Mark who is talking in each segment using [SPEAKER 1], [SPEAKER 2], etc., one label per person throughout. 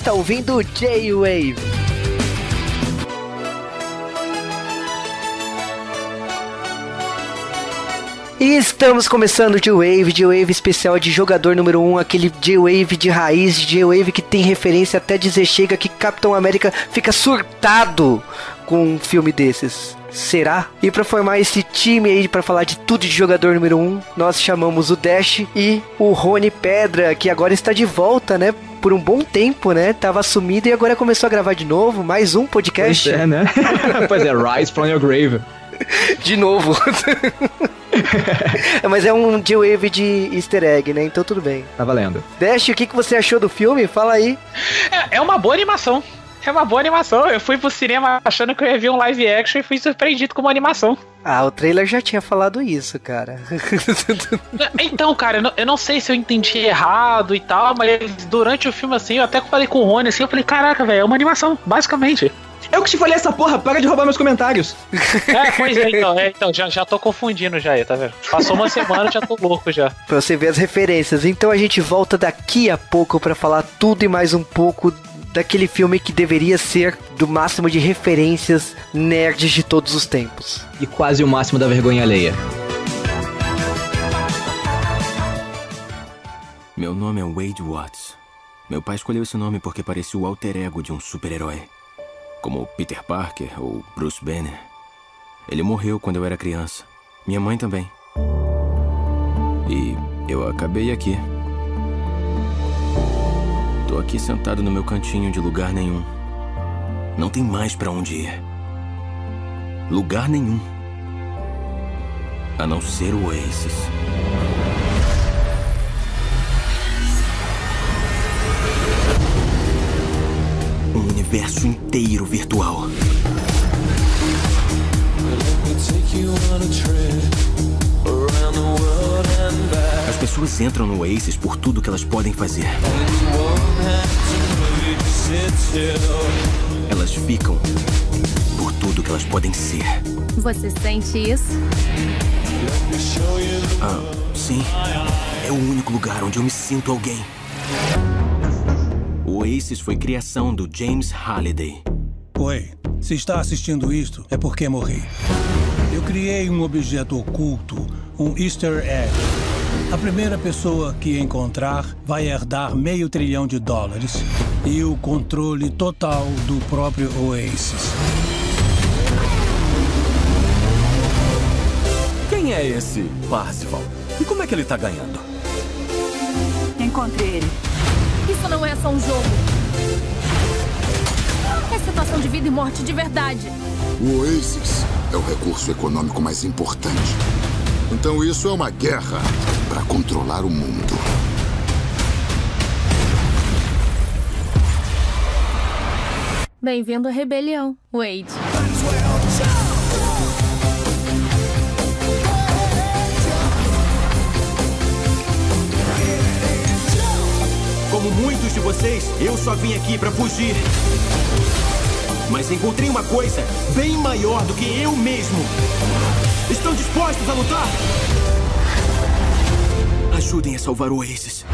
[SPEAKER 1] está ouvindo J-Wave. E estamos começando o J-Wave, J-Wave especial de jogador número 1, um, aquele J-Wave de raiz, J-Wave que tem referência até dizer chega que Capitão América fica surtado com um filme desses. Será? E para formar esse time aí para falar de tudo de jogador número 1, um, nós chamamos o Dash e o Rony Pedra, que agora está de volta, né? Por um bom tempo, né? Tava sumido e agora começou a gravar de novo, mais um podcast.
[SPEAKER 2] Pois é, né? pois é, Rise from Your Grave.
[SPEAKER 1] De novo. Mas é um J-Wave de easter egg, né? Então tudo bem.
[SPEAKER 2] Tá valendo.
[SPEAKER 1] Dash, o que, que você achou do filme? Fala aí.
[SPEAKER 3] É, é uma boa animação. É uma boa animação. Eu fui pro cinema achando que eu ia ver um live action e fui surpreendido com uma animação.
[SPEAKER 1] Ah, o trailer já tinha falado isso, cara.
[SPEAKER 3] então, cara, eu não, eu não, sei se eu entendi errado e tal, mas durante o filme, assim, eu até falei com o Rony, assim, eu falei, caraca, velho, é uma animação, basicamente.
[SPEAKER 2] Eu que te falei essa porra, para de roubar meus comentários.
[SPEAKER 3] É, pois é, então, é, então já, já tô confundindo já aí, tá vendo? Passou uma semana já tô louco já.
[SPEAKER 1] Pra você ver as referências. Então a gente volta daqui a pouco para falar tudo e mais um pouco daquele filme que deveria ser do máximo de referências nerds de todos os tempos.
[SPEAKER 2] E quase o máximo da vergonha alheia.
[SPEAKER 4] Meu nome é Wade Watts. Meu pai escolheu esse nome porque parecia o alter ego de um super-herói como Peter Parker ou Bruce Banner. Ele morreu quando eu era criança. Minha mãe também. E eu acabei aqui. Tô aqui sentado no meu cantinho de lugar nenhum. Não tem mais para onde ir. Lugar nenhum. A não ser o Oasis. um universo inteiro virtual. As pessoas entram no Oasis por tudo que elas podem fazer. Elas ficam por tudo que elas podem ser.
[SPEAKER 5] Você sente isso?
[SPEAKER 4] Ah, sim. É o único lugar onde eu me sinto alguém. O Oasis foi criação do James Halliday.
[SPEAKER 6] Oi, se está assistindo isto, é porque morri. Eu criei um objeto oculto, um easter egg. A primeira pessoa que encontrar vai herdar meio trilhão de dólares e o controle total do próprio Oasis.
[SPEAKER 7] Quem é esse Parsifal? E como é que ele está ganhando?
[SPEAKER 5] Encontre ele. Isso não é só um jogo. É situação de vida e morte de verdade.
[SPEAKER 8] O Oasis é o recurso econômico mais importante. Então isso é uma guerra para controlar o mundo.
[SPEAKER 5] Bem-vindo à rebelião, Wade.
[SPEAKER 4] Como muitos de vocês, eu só vim aqui para fugir. Mas encontrei uma coisa bem maior do que eu mesmo. Estão dispostos a lutar? Ajudem a salvar o Oasis.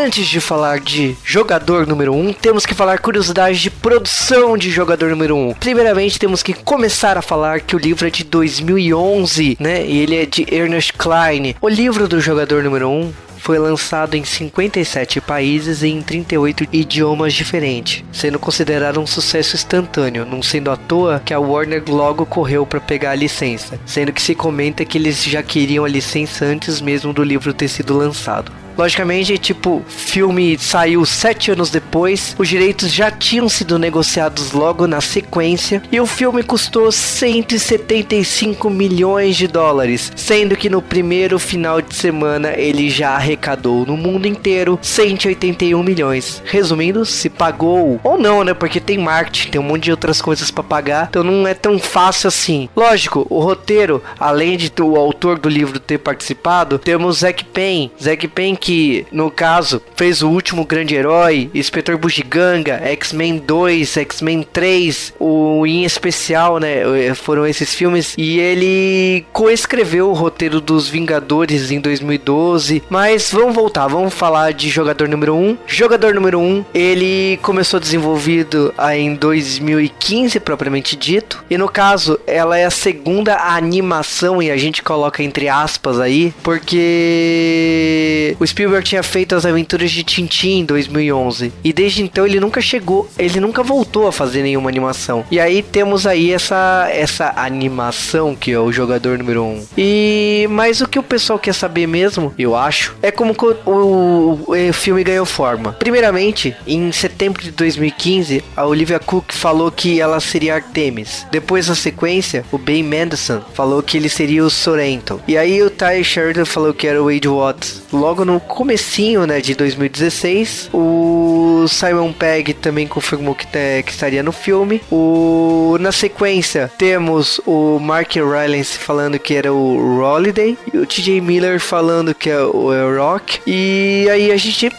[SPEAKER 1] Antes de falar de jogador número 1, um, temos que falar curiosidades de produção de jogador número 1. Um. Primeiramente, temos que começar a falar que o livro é de 2011, né? E ele é de Ernest Klein. O livro do jogador número 1 um foi lançado em 57 países e em 38 idiomas diferentes, sendo considerado um sucesso instantâneo, não sendo à toa que a Warner logo correu para pegar a licença, sendo que se comenta que eles já queriam a licença antes mesmo do livro ter sido lançado. Logicamente, tipo, filme saiu sete anos depois, os direitos já tinham sido negociados logo na sequência e o filme custou 175 milhões de dólares, sendo que no primeiro final de semana ele já arrecadou no mundo inteiro 181 milhões. Resumindo, se pagou ou não, né? Porque tem marketing, tem um monte de outras coisas para pagar, então não é tão fácil assim. Lógico, o roteiro, além de o autor do livro ter participado, temos Zack Penn. Zack Penn que, no caso, fez o último grande herói, Inspetor Bugiganga, X-Men 2, X-Men 3, o em especial, né? Foram esses filmes e ele coescreveu o roteiro dos Vingadores em 2012. Mas vamos voltar, vamos falar de jogador número 1. Jogador número 1, ele começou desenvolvido em 2015, propriamente dito. E no caso, ela é a segunda animação, e a gente coloca entre aspas aí, porque o Spielberg tinha feito as aventuras de Tintin em 2011. E desde então ele nunca chegou, ele nunca voltou a fazer nenhuma animação. E aí temos aí essa, essa animação que é o jogador número 1. E mas o que o pessoal quer saber mesmo, eu acho, é como o, o, o filme ganhou forma. Primeiramente, em setembro de 2015, a Olivia Cook falou que ela seria Artemis. Depois, na sequência, o Ben Mendelsohn falou que ele seria o Sorrento. E aí o Ty Sheridan falou que era o Wade Watts. Logo no comecinho, né, de 2016, o Simon Pegg também confirmou que, te, que estaria no filme. O na sequência temos o Mark Rylance falando que era o Holiday e o TJ Miller falando que é o Rock. E aí a gente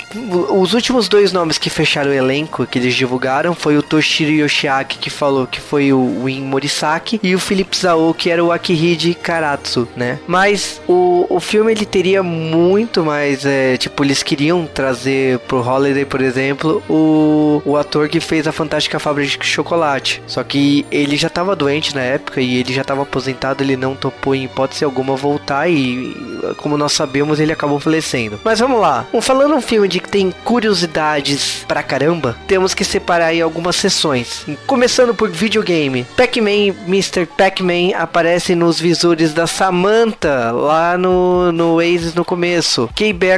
[SPEAKER 1] os últimos dois nomes que fecharam o elenco que eles divulgaram foi o Toshiro Yoshiaki que falou que foi o Win Morisaki e o Philip Zhao que era o Akihide Karatsu, né? Mas o, o filme ele teria muito mais, é, tipo, eles queriam trazer pro Holiday, por exemplo, o, o ator que fez a Fantástica Fábrica de Chocolate. Só que ele já tava doente na época e ele já tava aposentado, ele não topou em hipótese alguma voltar e, como nós sabemos, ele acabou falecendo. Mas vamos lá. Falando um filme de que tem curiosidades pra caramba, temos que separar aí algumas sessões. Começando por videogame. Pac-Man, Mr. Pac-Man aparece nos visores da Samantha lá no, no Oasis no começo.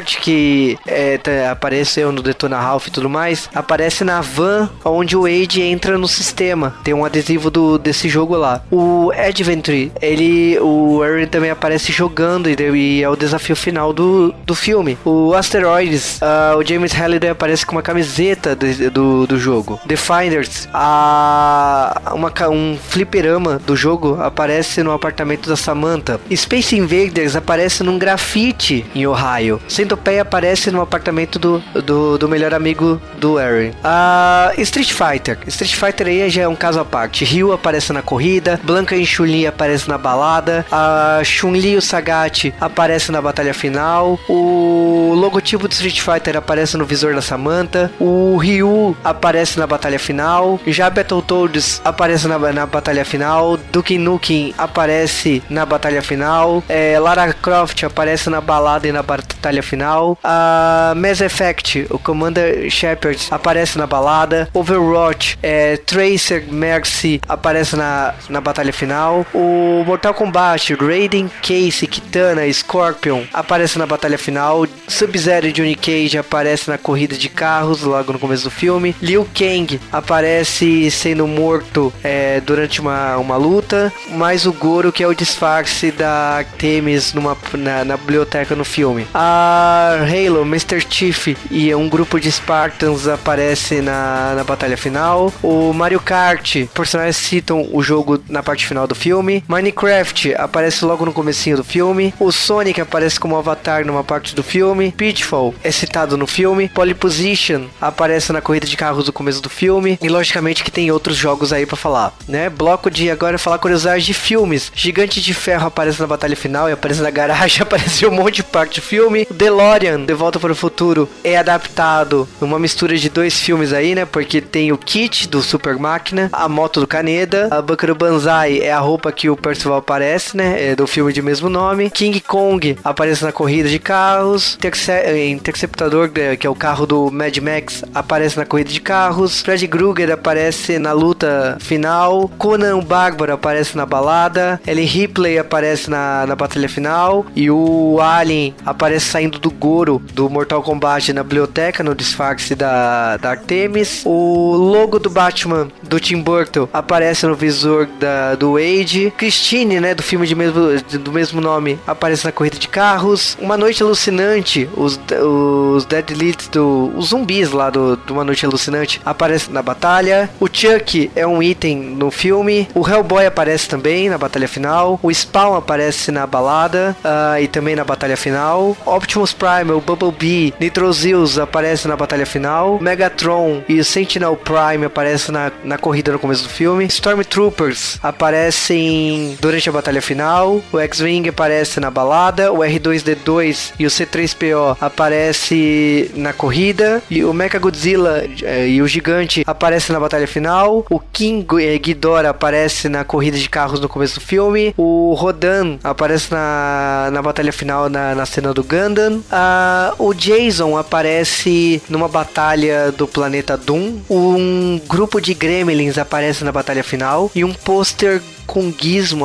[SPEAKER 1] K-Bert, que é, tá, apareceu no Detona Ralph e tudo mais, aparece na van onde o Wade entra no sistema. Tem um adesivo do, desse jogo lá. O Adventure, ele, o Aaron também aparece jogando e, e, é o desafio final do, do filme. O Asteroids, uh, o James Halliday aparece com uma camiseta do, do, do jogo. The Finders, a, uma, um fliperama do jogo aparece no apartamento da Samantha. Space Invaders aparece num grafite em Ohio. Centopeia aparece no apartamento do, do, do melhor amigo do Aaron. Uh, Street Fighter. Street Fighter aí já é um caso à parte. Ryu aparece na corrida, Blanca e Chun-Li aparece na balada, a Chun-Li e o Sagat aparece na batalha final, o logotipo do Street Fighter aparece no visor da Samantha, o Ryu aparece na batalha final, já Battletoads aparece na, na batalha final, Duke Nukem aparece na batalha final, é, Lara Croft aparece na balada e na batalha final, a Mass Effect, o Commander Shepard aparece na balada, Overwatch, é, Tracer Mercy aparece na, na batalha final, o Mortal Kombat, Raiden, Casey, Kitana, Scorpion aparece na batalha final, Sub-Zero e Johnny Cage aparece na corrida de carros logo no começo do filme, Liu Kang aparece sendo morto é, durante uma, uma luta, mais o Goro que é o disfarce da Artemis numa, na, na biblioteca no filme. A Halo, Mr. Chief e um grupo de Spartans aparece na, na batalha final. O Mario Kart, personagens citam o jogo na parte final do filme. Minecraft aparece logo no comecinho do filme. O Sonic aparece como avatar numa parte do filme. Pitfall é citado no filme. Pole Position aparece na corrida de carros do começo do filme. E logicamente que tem outros jogos aí para falar, né? Bloco de agora falar curiosidades de filmes. Gigante de Ferro aparece na batalha final e aparece na garagem, apareceu um monte de parte do filme. DeLorean, De Volta para o Futuro, é adaptado numa mistura de dois filmes aí, né? Porque tem o kit do Super Máquina, a moto do Caneda, a Buckaroo Banzai é a roupa que o Percival aparece, né? É do filme de mesmo nome. King Kong aparece na corrida de carros. Interce Interceptador, né, que é o carro do Mad Max, aparece na corrida de carros. Fred Krueger aparece na luta final. Conan o Bárbaro aparece na balada. Ellen Ripley aparece na, na batalha final. E o Alien aparece saindo do Goro do Mortal Kombat na biblioteca, no disfarce da, da Artemis. O logo do Batman do Tim Burton aparece no visor da, do Wade. Christine, né, do filme de mesmo, do mesmo nome, aparece na corrida de carros. Uma Noite Alucinante, os, os Dead Leads do. Os zumbis lá do, do Uma Noite Alucinante aparecem na batalha. O Chuck é um item no filme. O Hellboy aparece também na batalha final. O Spawn aparece na balada uh, e também na batalha final. Optimus Prime, o Bumblebee, Nitrozeus aparece na batalha final. Megatron e Sentinel Prime aparecem na, na corrida no começo do filme. Stormtroopers aparecem durante a batalha final. O X-Wing aparece na balada. O R2D2 e o C3PO aparece na corrida. E o Mecha Godzilla eh, e o Gigante aparecem na batalha final. O King eh, Ghidorah aparece na corrida de carros no começo do filme. O Rodan aparece na, na batalha final na, na cena do Gundam. Uh, o Jason aparece numa batalha do planeta Doom. Um grupo de gremlins aparece na batalha final. E um pôster com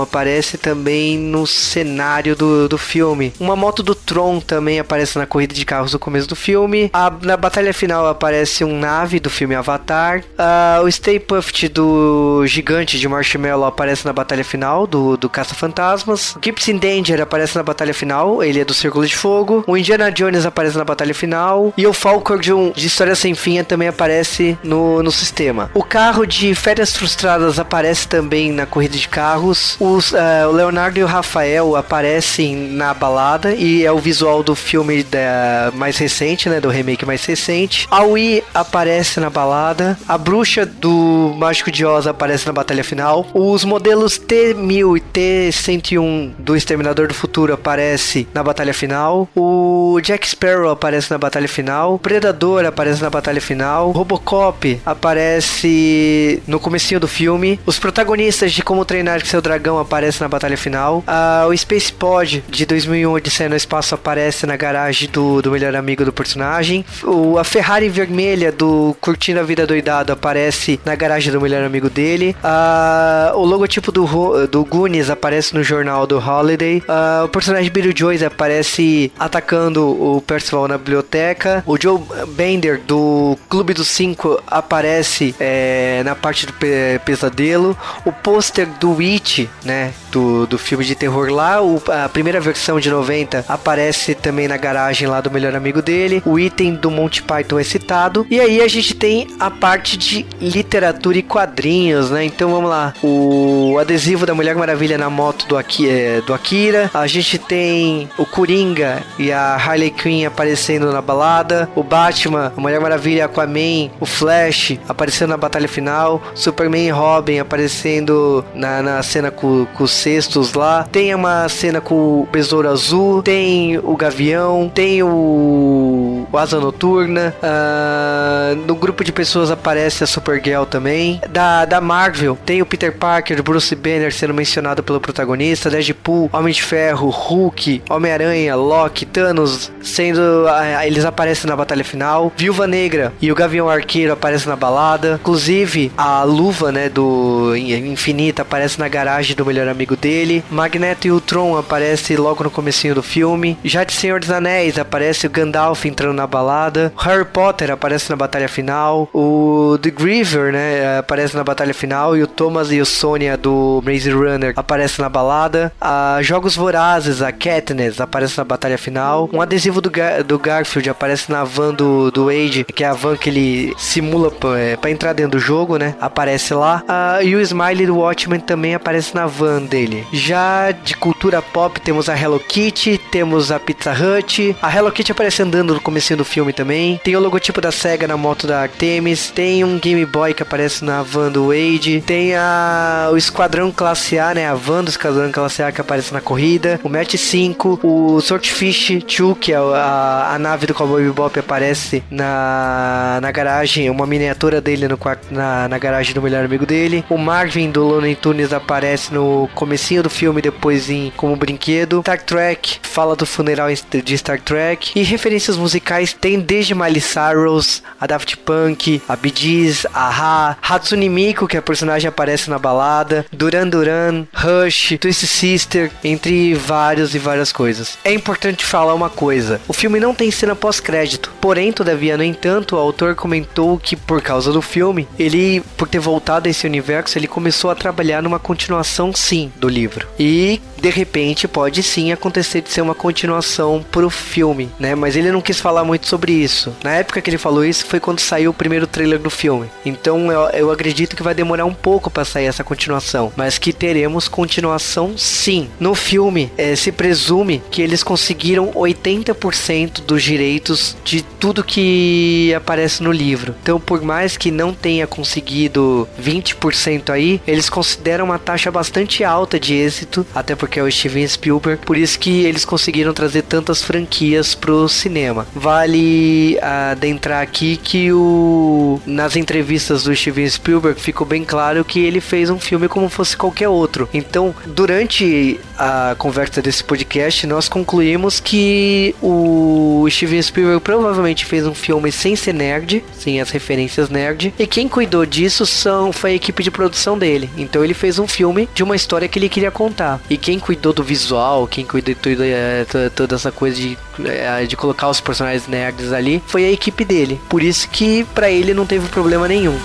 [SPEAKER 1] aparece também no cenário do, do filme. Uma moto do Tron também aparece na corrida de carros do começo do filme. A, na batalha final aparece um nave do filme Avatar. Uh, o Stay Puft do gigante de Marshmallow aparece na batalha final do, do Caça-Fantasmas. O Keeps in Danger aparece na batalha final, ele é do Círculo de Fogo. O Indiana Jones aparece na batalha final. E o Falcor de, um, de História Sem Fim também aparece no, no sistema. O carro de Férias Frustradas aparece também na corrida de carros. Os, uh, o Leonardo e o Rafael aparecem na balada e é o visual do filme da, mais recente, né? Do remake mais recente. A Wii aparece na balada. A bruxa do Mágico de Oz aparece na batalha final. Os modelos T-1000 e T-101 do Exterminador do Futuro aparece na batalha final. O Jack Sparrow aparece na batalha final. O Predador aparece na batalha final. Robocop aparece no comecinho do filme. Os protagonistas de Como Treinar Seu Dragão aparecem na batalha final. Uh, o Space Pod de 2001 Odisseia no Espaço aparece na garagem do, do melhor amigo do personagem. O, a Ferrari vermelha do Curtindo a Vida Doidado aparece na garagem do melhor amigo dele. Uh, o logotipo do, do Goonies aparece no jornal do Holiday. Uh, o personagem Beetlejuice aparece atacando o Percival na biblioteca. O Joe Bender do Clube dos Cinco aparece é, na parte do pe pesadelo. O pôster do It, né? Do, do filme de terror lá. O, a primeira versão de 90 aparece também na garagem lá do melhor amigo dele. O item do Monty Python é citado. E aí a gente tem a parte de literatura e quadrinhos, né? Então vamos lá. O adesivo da Mulher Maravilha na moto do, Aki, é, do Akira. A gente tem o Coringa e a Harley Quinn aparecendo na balada. O Batman, a Mulher Maravilha, Aquaman, o Flash aparecendo na batalha final. Superman e Robin aparecendo na, na cena com, com os cestos lá. Tem uma cena com o Besouro Azul. Tem o Gavião. Tem o, o Asa Noturna. Uh, no grupo de pessoas aparece a Supergirl também. Da, da Marvel, tem o Peter Parker, Bruce Banner sendo mencionado pelo protagonista. Deadpool, Homem de Ferro, Hulk, Homem-Aranha, Loki, Thanos sendo. Uh, eles aparecem na batalha final. Viúva Negra e o Gavião Arqueiro aparecem na balada. Inclusive, a luva, né, do Infinita aparece na garagem do melhor amigo dele. Magneto e o Tron aparece logo no comecinho do filme. Já de Senhor dos Anéis aparece o Gandalf entrando na balada. Harry Potter aparece na batalha final. O The Griever, né, aparece na batalha final e o Thomas e o Sonya do Maze Runner aparecem na balada. A Jogos Vorazes, a Katniss aparece na batalha final. Um adesivo do, Gar do Garfield aparece na van do, do Wade, que é a van que ele simula pra, é, entrar dentro do jogo, né? Aparece lá. Uh, e o Smiley do Watchmen também aparece na van dele. Já de cultura pop temos a Hello Kitty, temos a Pizza Hut. A Hello Kitty aparece andando no começo do filme também. Tem o logotipo da SEGA na moto da Artemis. Tem um Game Boy que aparece na van do Wade. Tem a, o Esquadrão Classe A, né? A van do Esquadrão Classe A que aparece na corrida. O Match 5. O Swordfish 2, que é a, a nave do Cowboy Bebop, aparece na, na garagem. Uma miniatura dele no na, na garagem do melhor amigo dele. O Marvin do Looney Tunes aparece no comecinho do filme, depois em como brinquedo. Star Trek fala do funeral de Star Trek. E referências musicais tem desde Miley Cyrus, a Daft Punk, a Bee Gees, a Ha, Hatsune Miku, que a personagem aparece na balada, Duran Duran, Rush, Twist Sister, entre vários e várias coisas. É importante falar uma coisa: o filme não tem cena pós-crédito. Porém, todavia, no entanto, o autor comentou que por causa do filme, ele, por ter voltado a esse universo, ele começou a trabalhar numa continuação sim do livro. E de repente pode sim acontecer de ser uma continuação pro filme, né? Mas ele não quis falar muito sobre isso. Na época que ele falou isso foi quando saiu o primeiro trailer do filme. Então eu, eu acredito que vai demorar um pouco para sair essa continuação, mas que teremos continuação sim. No filme é, se presume que eles conseguiram 80% dos direitos de tudo que aparece no livro. Então, por mais que não tenha conseguido 20% aí, eles consideram uma taxa bastante alta de êxito, até porque é o Steven Spielberg, por isso que eles conseguiram trazer tantas franquias pro cinema. Vale adentrar aqui que o nas entrevistas do Steven Spielberg ficou bem claro que ele fez um filme como fosse qualquer outro. Então, durante a conversa desse podcast, nós concluímos que o Steven Spielberg provavelmente fez um filme sem ser nerd, sem as referências nerd, e quem cuidou disso são foi a equipe de produção dele. Então ele fez um filme de uma história que ele queria contar. E quem cuidou do visual, quem cuidou de tudo, é, toda, toda essa coisa de, é, de colocar os personagens nerds ali, foi a equipe dele. Por isso que para ele não teve problema nenhum.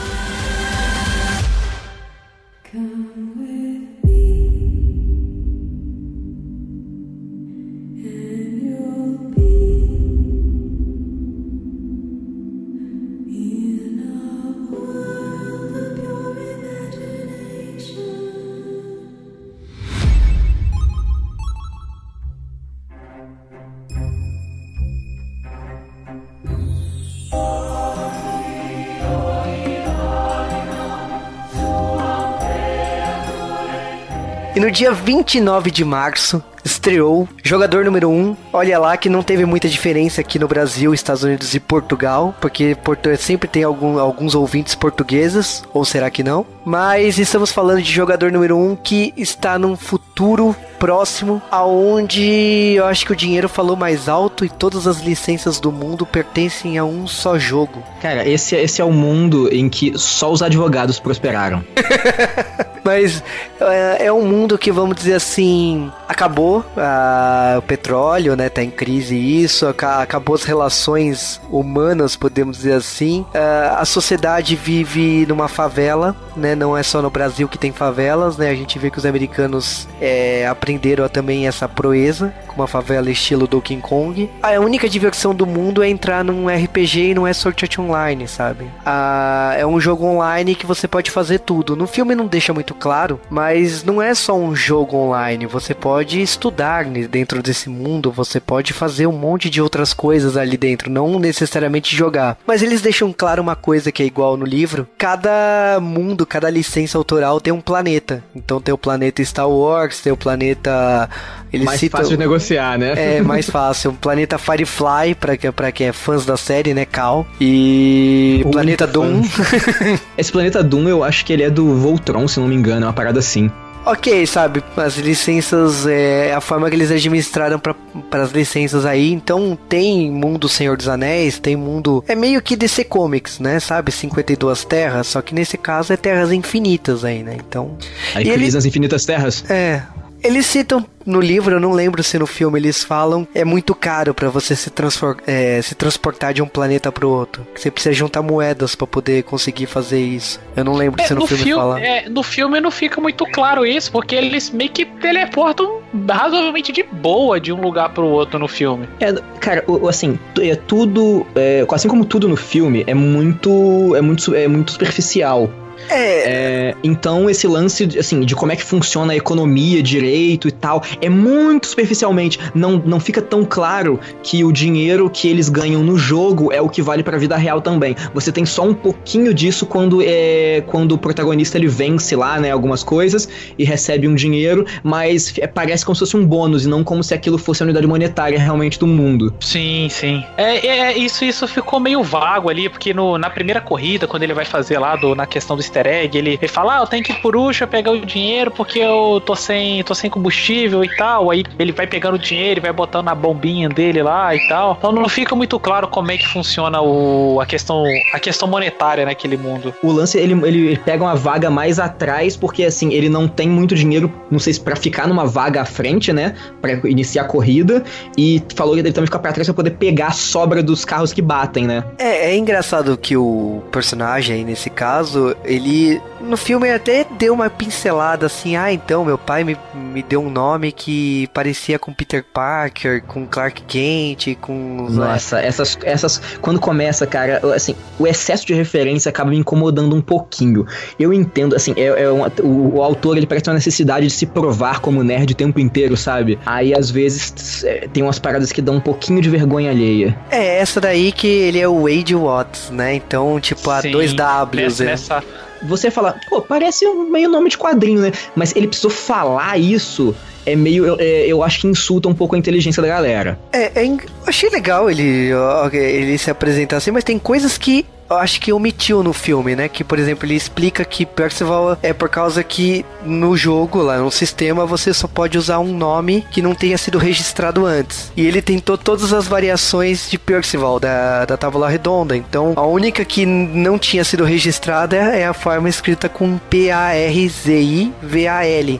[SPEAKER 1] No dia 29 de março, estreou jogador número 1. Um, olha lá que não teve muita diferença aqui no Brasil, Estados Unidos e Portugal, porque Porto sempre tem algum, alguns ouvintes portugueses, ou será que não? Mas estamos falando de jogador número 1 um que está num futuro próximo aonde eu acho que o dinheiro falou mais alto e todas as licenças do mundo pertencem a um só jogo.
[SPEAKER 2] Cara, esse, esse é o mundo em que só os advogados prosperaram.
[SPEAKER 1] Mas é, é, um mundo que, vamos dizer assim, acabou o petróleo, né? Tá em crise isso, acabou as relações humanas, podemos dizer assim. A, a sociedade vive numa favela, né? Não é só no Brasil que tem favelas, né? A gente vê que os americanos é, aprenderam também essa proeza, com uma favela estilo Donkey Kong. A única diversão do mundo é entrar num RPG e não é Sword Art Online, sabe? Ah, é um jogo online que você pode fazer tudo. No filme não deixa muito claro, mas não é só um jogo online. Você pode estudar dentro desse mundo, você pode fazer um monte de outras coisas ali dentro, não necessariamente jogar. Mas eles deixam claro uma coisa que é igual no livro: cada mundo, cada licença autoral tem um planeta. Então tem o planeta Star Wars, tem o planeta.
[SPEAKER 2] Eles mais citam, fácil de negociar, né?
[SPEAKER 1] É, mais fácil. O planeta Firefly, pra, pra quem é fãs da série, né? Cal. E o planeta Doom.
[SPEAKER 2] Esse planeta Doom, eu acho que ele é do Voltron, se não me engano, é uma parada assim
[SPEAKER 1] ok, sabe? As licenças, é a forma que eles administraram para as licenças aí. Então tem mundo Senhor dos Anéis, tem mundo. É meio que DC Comics, né? Sabe? 52 terras, só que nesse caso é terras infinitas aí, né? Então.
[SPEAKER 2] Aí crise ele... nas infinitas terras?
[SPEAKER 1] É. Eles citam no livro, eu não lembro se no filme eles falam, é muito caro para você se, é, se, transportar de um planeta pro outro. Você precisa juntar moedas para poder conseguir fazer isso. Eu não lembro é, se no, no filme, filme fala.
[SPEAKER 3] É, no filme não fica muito claro isso, porque eles meio que teleportam razoavelmente de boa de um lugar pro outro no filme.
[SPEAKER 2] É, cara, assim, é tudo, é, assim como tudo no filme, é muito, é muito, é muito superficial. É. é. Então, esse lance, assim, de como é que funciona a economia, direito e tal, é muito superficialmente. Não, não fica tão claro que o dinheiro que eles ganham no jogo é o que vale pra vida real também. Você tem só um pouquinho disso quando é quando o protagonista ele vence lá, né, algumas coisas e recebe um dinheiro, mas é, parece como se fosse um bônus e não como se aquilo fosse a unidade monetária realmente do mundo.
[SPEAKER 3] Sim, sim. É, é, é isso, isso ficou meio vago ali, porque no, na primeira corrida, quando ele vai fazer lá do, na questão do easter egg, ele, ele fala, ah, eu tenho que ir por Usha pegar o dinheiro porque eu tô sem, tô sem combustível e tal. Aí ele vai pegando o dinheiro e vai botando na bombinha dele lá e tal. Então não fica muito claro como é que funciona o, a questão a questão monetária naquele mundo.
[SPEAKER 2] O lance, ele, ele, pega uma vaga mais atrás porque, assim, ele não tem muito dinheiro, não sei se pra ficar numa vaga à frente, né, pra iniciar a corrida, e falou que ele também fica pra trás pra poder pegar a sobra dos carros que batem, né.
[SPEAKER 1] É, é engraçado que o personagem aí, nesse caso, ele no filme até deu uma pincelada assim, ah, então meu pai me, me deu um nome que parecia com Peter Parker, com Clark Kent, com
[SPEAKER 2] Nossa, essas essas quando começa, cara, assim, o excesso de referência acaba me incomodando um pouquinho. Eu entendo, assim, é, é uma, o, o, autor ele parece uma necessidade de se provar como nerd o tempo inteiro, sabe? Aí às vezes é, tem umas paradas que dão um pouquinho de vergonha alheia.
[SPEAKER 1] É, essa daí que ele é o Wade Watts, né? Então, tipo, a dois Ws.
[SPEAKER 2] Nessa, nessa... Você fala, pô, parece meio nome de quadrinho, né? Mas ele precisou falar isso é meio. Eu, é, eu acho que insulta um pouco a inteligência da galera.
[SPEAKER 1] É, é achei legal ele, ele se apresentar assim, mas tem coisas que eu acho que omitiu no filme, né? Que, por exemplo, ele explica que Percival é por causa que no jogo, lá no sistema, você só pode usar um nome que não tenha sido registrado antes. E ele tentou todas as variações de Percival, da, da tábula redonda. Então, a única que não tinha sido registrada é a forma escrita com P-A-R-Z-I-V-A-L.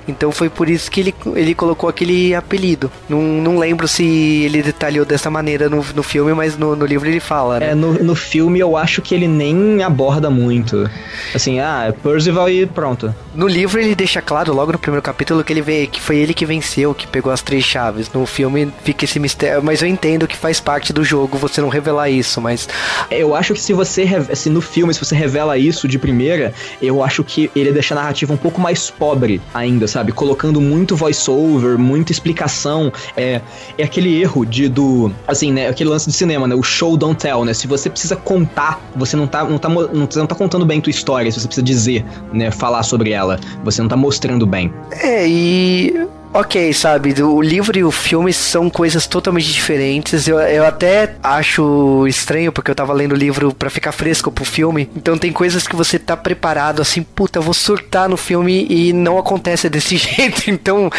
[SPEAKER 1] Então, foi por isso que ele, ele colocou aquele apelido. Não, não lembro se ele detalhou dessa maneira no, no filme, mas no, no livro ele fala, né?
[SPEAKER 2] É, no, no filme eu acho que ele ele nem aborda muito. Assim, ah, é Percival e pronto.
[SPEAKER 1] No livro ele deixa claro, logo no primeiro capítulo, que ele vê que foi ele que venceu, que pegou as três chaves. No filme fica esse mistério, mas eu entendo que faz parte do jogo você não revelar isso, mas.
[SPEAKER 2] Eu acho que se você. Se no filme, se você revela isso de primeira, eu acho que ele deixa a narrativa um pouco mais pobre ainda, sabe? Colocando muito voice-over, muita explicação. É, é aquele erro de do. Assim, né? Aquele lance de cinema, né? O show don't tell, né? Se você precisa contar, você não tá, não tá, não, você não tá contando bem tua história, se você precisa dizer, né? Falar sobre ela. Você não tá mostrando bem.
[SPEAKER 1] É, e ok, sabe? O livro e o filme são coisas totalmente diferentes. Eu, eu até acho estranho, porque eu tava lendo o livro para ficar fresco pro filme. Então tem coisas que você tá preparado assim, puta, eu vou surtar no filme e não acontece desse jeito. Então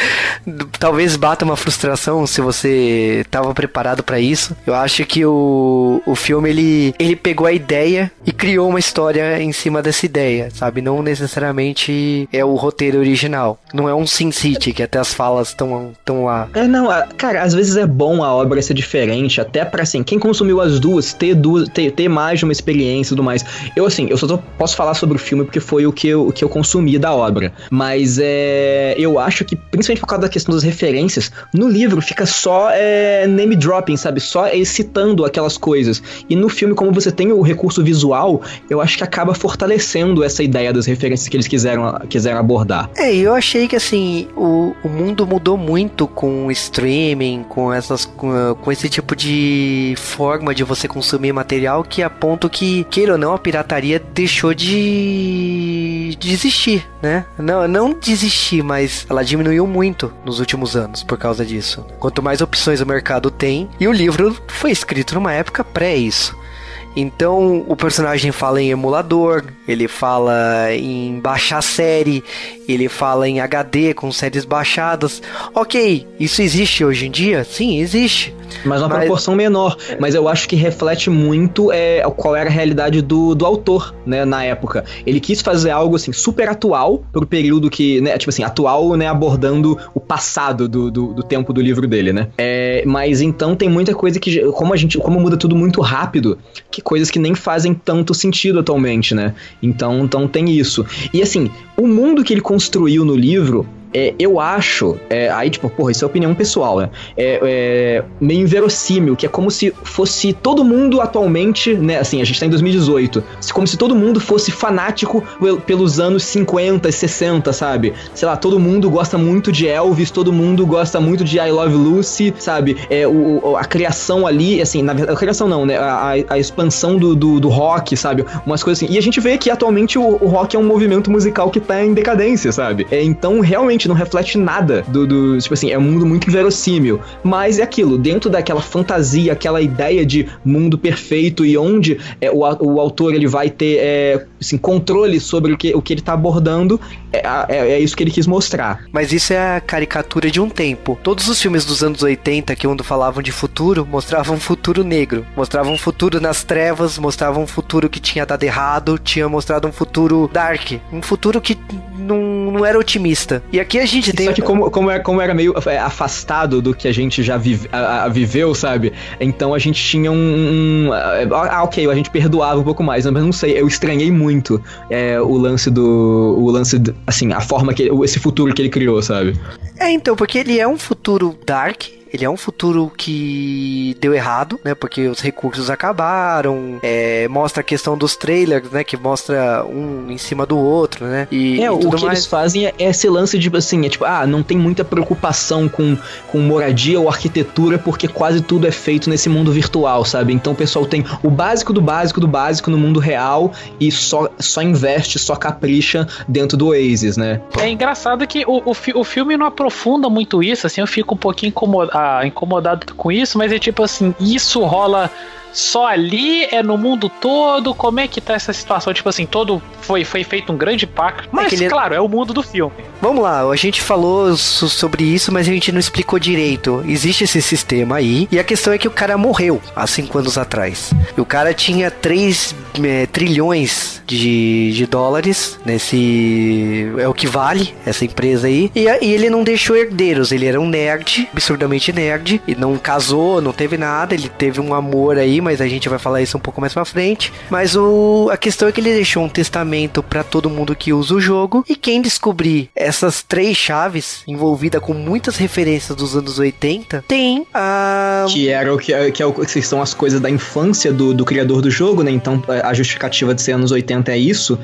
[SPEAKER 1] talvez bata uma frustração se você tava preparado para isso. Eu acho que o, o filme ele, ele pegou a ideia e criou uma história em cima dessa ideia, sabe? Não necessariamente é o roteiro original. Não é um Sin City que até as falas estão tão lá.
[SPEAKER 2] É, não, cara, às vezes é bom a obra ser diferente, até pra, assim, quem consumiu as duas, ter duas, ter, ter mais de uma experiência e tudo mais. Eu, assim, eu só tô, posso falar sobre o filme porque foi o que eu, o que eu consumi da obra. Mas é. Eu acho que, principalmente por causa da questão das referências, no livro fica só é, name dropping, sabe? Só citando aquelas coisas. E no filme, como você tem o recurso visual, eu acho que acaba fortalecendo essa ideia das referências que eles quiseram, quiseram abordar.
[SPEAKER 1] É, eu achei que assim, o, o mundo mundo mudou muito com streaming, com essas com, esse tipo de forma de você consumir material que a ponto que, queira ou não, a pirataria deixou de, de existir, né? Não, não desistir, mas ela diminuiu muito nos últimos anos por causa disso. Quanto mais opções o mercado tem, e o livro foi escrito numa época pré isso. Então o personagem fala em emulador, ele fala em baixar série, ele fala em HD com séries baixadas. Ok, isso existe hoje em dia? Sim, existe.
[SPEAKER 2] Mas uma mas... proporção menor. Mas eu acho que reflete muito é, qual era a realidade do, do autor, né, na época. Ele quis fazer algo assim super atual pro período que, né, tipo assim, atual, né, abordando o passado do, do, do tempo do livro dele, né? É, mas então tem muita coisa que, como a gente, como muda tudo muito rápido, que coisas que nem fazem tanto sentido atualmente, né? Então, então tem isso. E assim, o mundo que ele construiu no livro é, eu acho, é, aí tipo, porra, isso é opinião pessoal, né? É, é, meio inverossímil, que é como se fosse todo mundo atualmente, né? Assim, a gente tá em 2018, como se todo mundo fosse fanático pelos anos 50, 60, sabe? Sei lá, todo mundo gosta muito de Elvis, todo mundo gosta muito de I Love Lucy, sabe? É, o, a criação ali, assim, na verdade, a criação não, né? A, a expansão do, do, do, rock, sabe? Umas coisas assim. E a gente vê que atualmente o, o rock é um movimento musical que tá em decadência, sabe? É, então, realmente, não reflete nada do, do, Tipo assim, é um mundo muito inverossímil. Mas é aquilo, dentro daquela fantasia, aquela ideia de mundo perfeito e onde é, o, o autor ele vai ter é, assim, controle sobre o que, o que ele tá abordando, é, é, é, isso que ele quis mostrar.
[SPEAKER 1] Mas isso é a caricatura de um tempo. Todos os filmes dos anos 80 que quando falavam de futuro, mostravam um futuro negro. Mostravam um futuro nas trevas, mostravam um futuro que tinha dado errado, tinha mostrado um futuro dark. Um futuro que não, não era otimista. E aqui aqui a gente tem.
[SPEAKER 2] Só que como, como, era, como era meio é, afastado do que a gente já vive, a, a viveu, sabe? Então a gente tinha um, um, Ah, ok, a gente perdoava um pouco mais, mas não sei, eu estranhei muito é, o lance do. O lance, assim, a forma que. Esse futuro que ele criou, sabe?
[SPEAKER 1] É, então, porque ele é um futuro dark, ele é um futuro que deu errado, né? Porque os recursos acabaram. É, mostra a questão dos trailers, né? Que mostra um em cima do outro, né?
[SPEAKER 2] E, é, e o que mais. eles fazem é esse lance de assim, é tipo, ah, não tem muita preocupação com, com moradia ou arquitetura, porque quase tudo é feito nesse mundo virtual, sabe? Então o pessoal tem o básico do básico do básico no mundo real e só, só investe, só capricha dentro do Oasis, né?
[SPEAKER 3] É engraçado que o, o, o filme não aprofunda muito isso, assim, eu fico um pouquinho incomodado incomodado com isso, mas é tipo assim, isso rola só ali? É no mundo todo? Como é que tá essa situação? Tipo assim, todo foi, foi feito um grande pacto. Mas, é ele... claro, é o mundo do filme.
[SPEAKER 1] Vamos lá, a gente falou sobre isso, mas a gente não explicou direito. Existe esse sistema aí, e a questão é que o cara morreu há cinco anos atrás. E o cara tinha 3 é, trilhões de, de dólares nesse. É o que vale essa empresa aí. E, e ele não deixou herdeiros, ele era um nerd, absurdamente nerd, e não casou, não teve nada, ele teve um amor aí, mas a gente vai falar isso um pouco mais pra frente. Mas o, a questão é que ele deixou um testamento para todo mundo que usa o jogo. E quem descobrir essas três chaves, envolvida com muitas referências dos anos 80, tem a.
[SPEAKER 2] Que era o que, é, que, é o, que são as coisas da infância do, do criador do jogo, né? Então a justificativa de ser anos 80 é isso.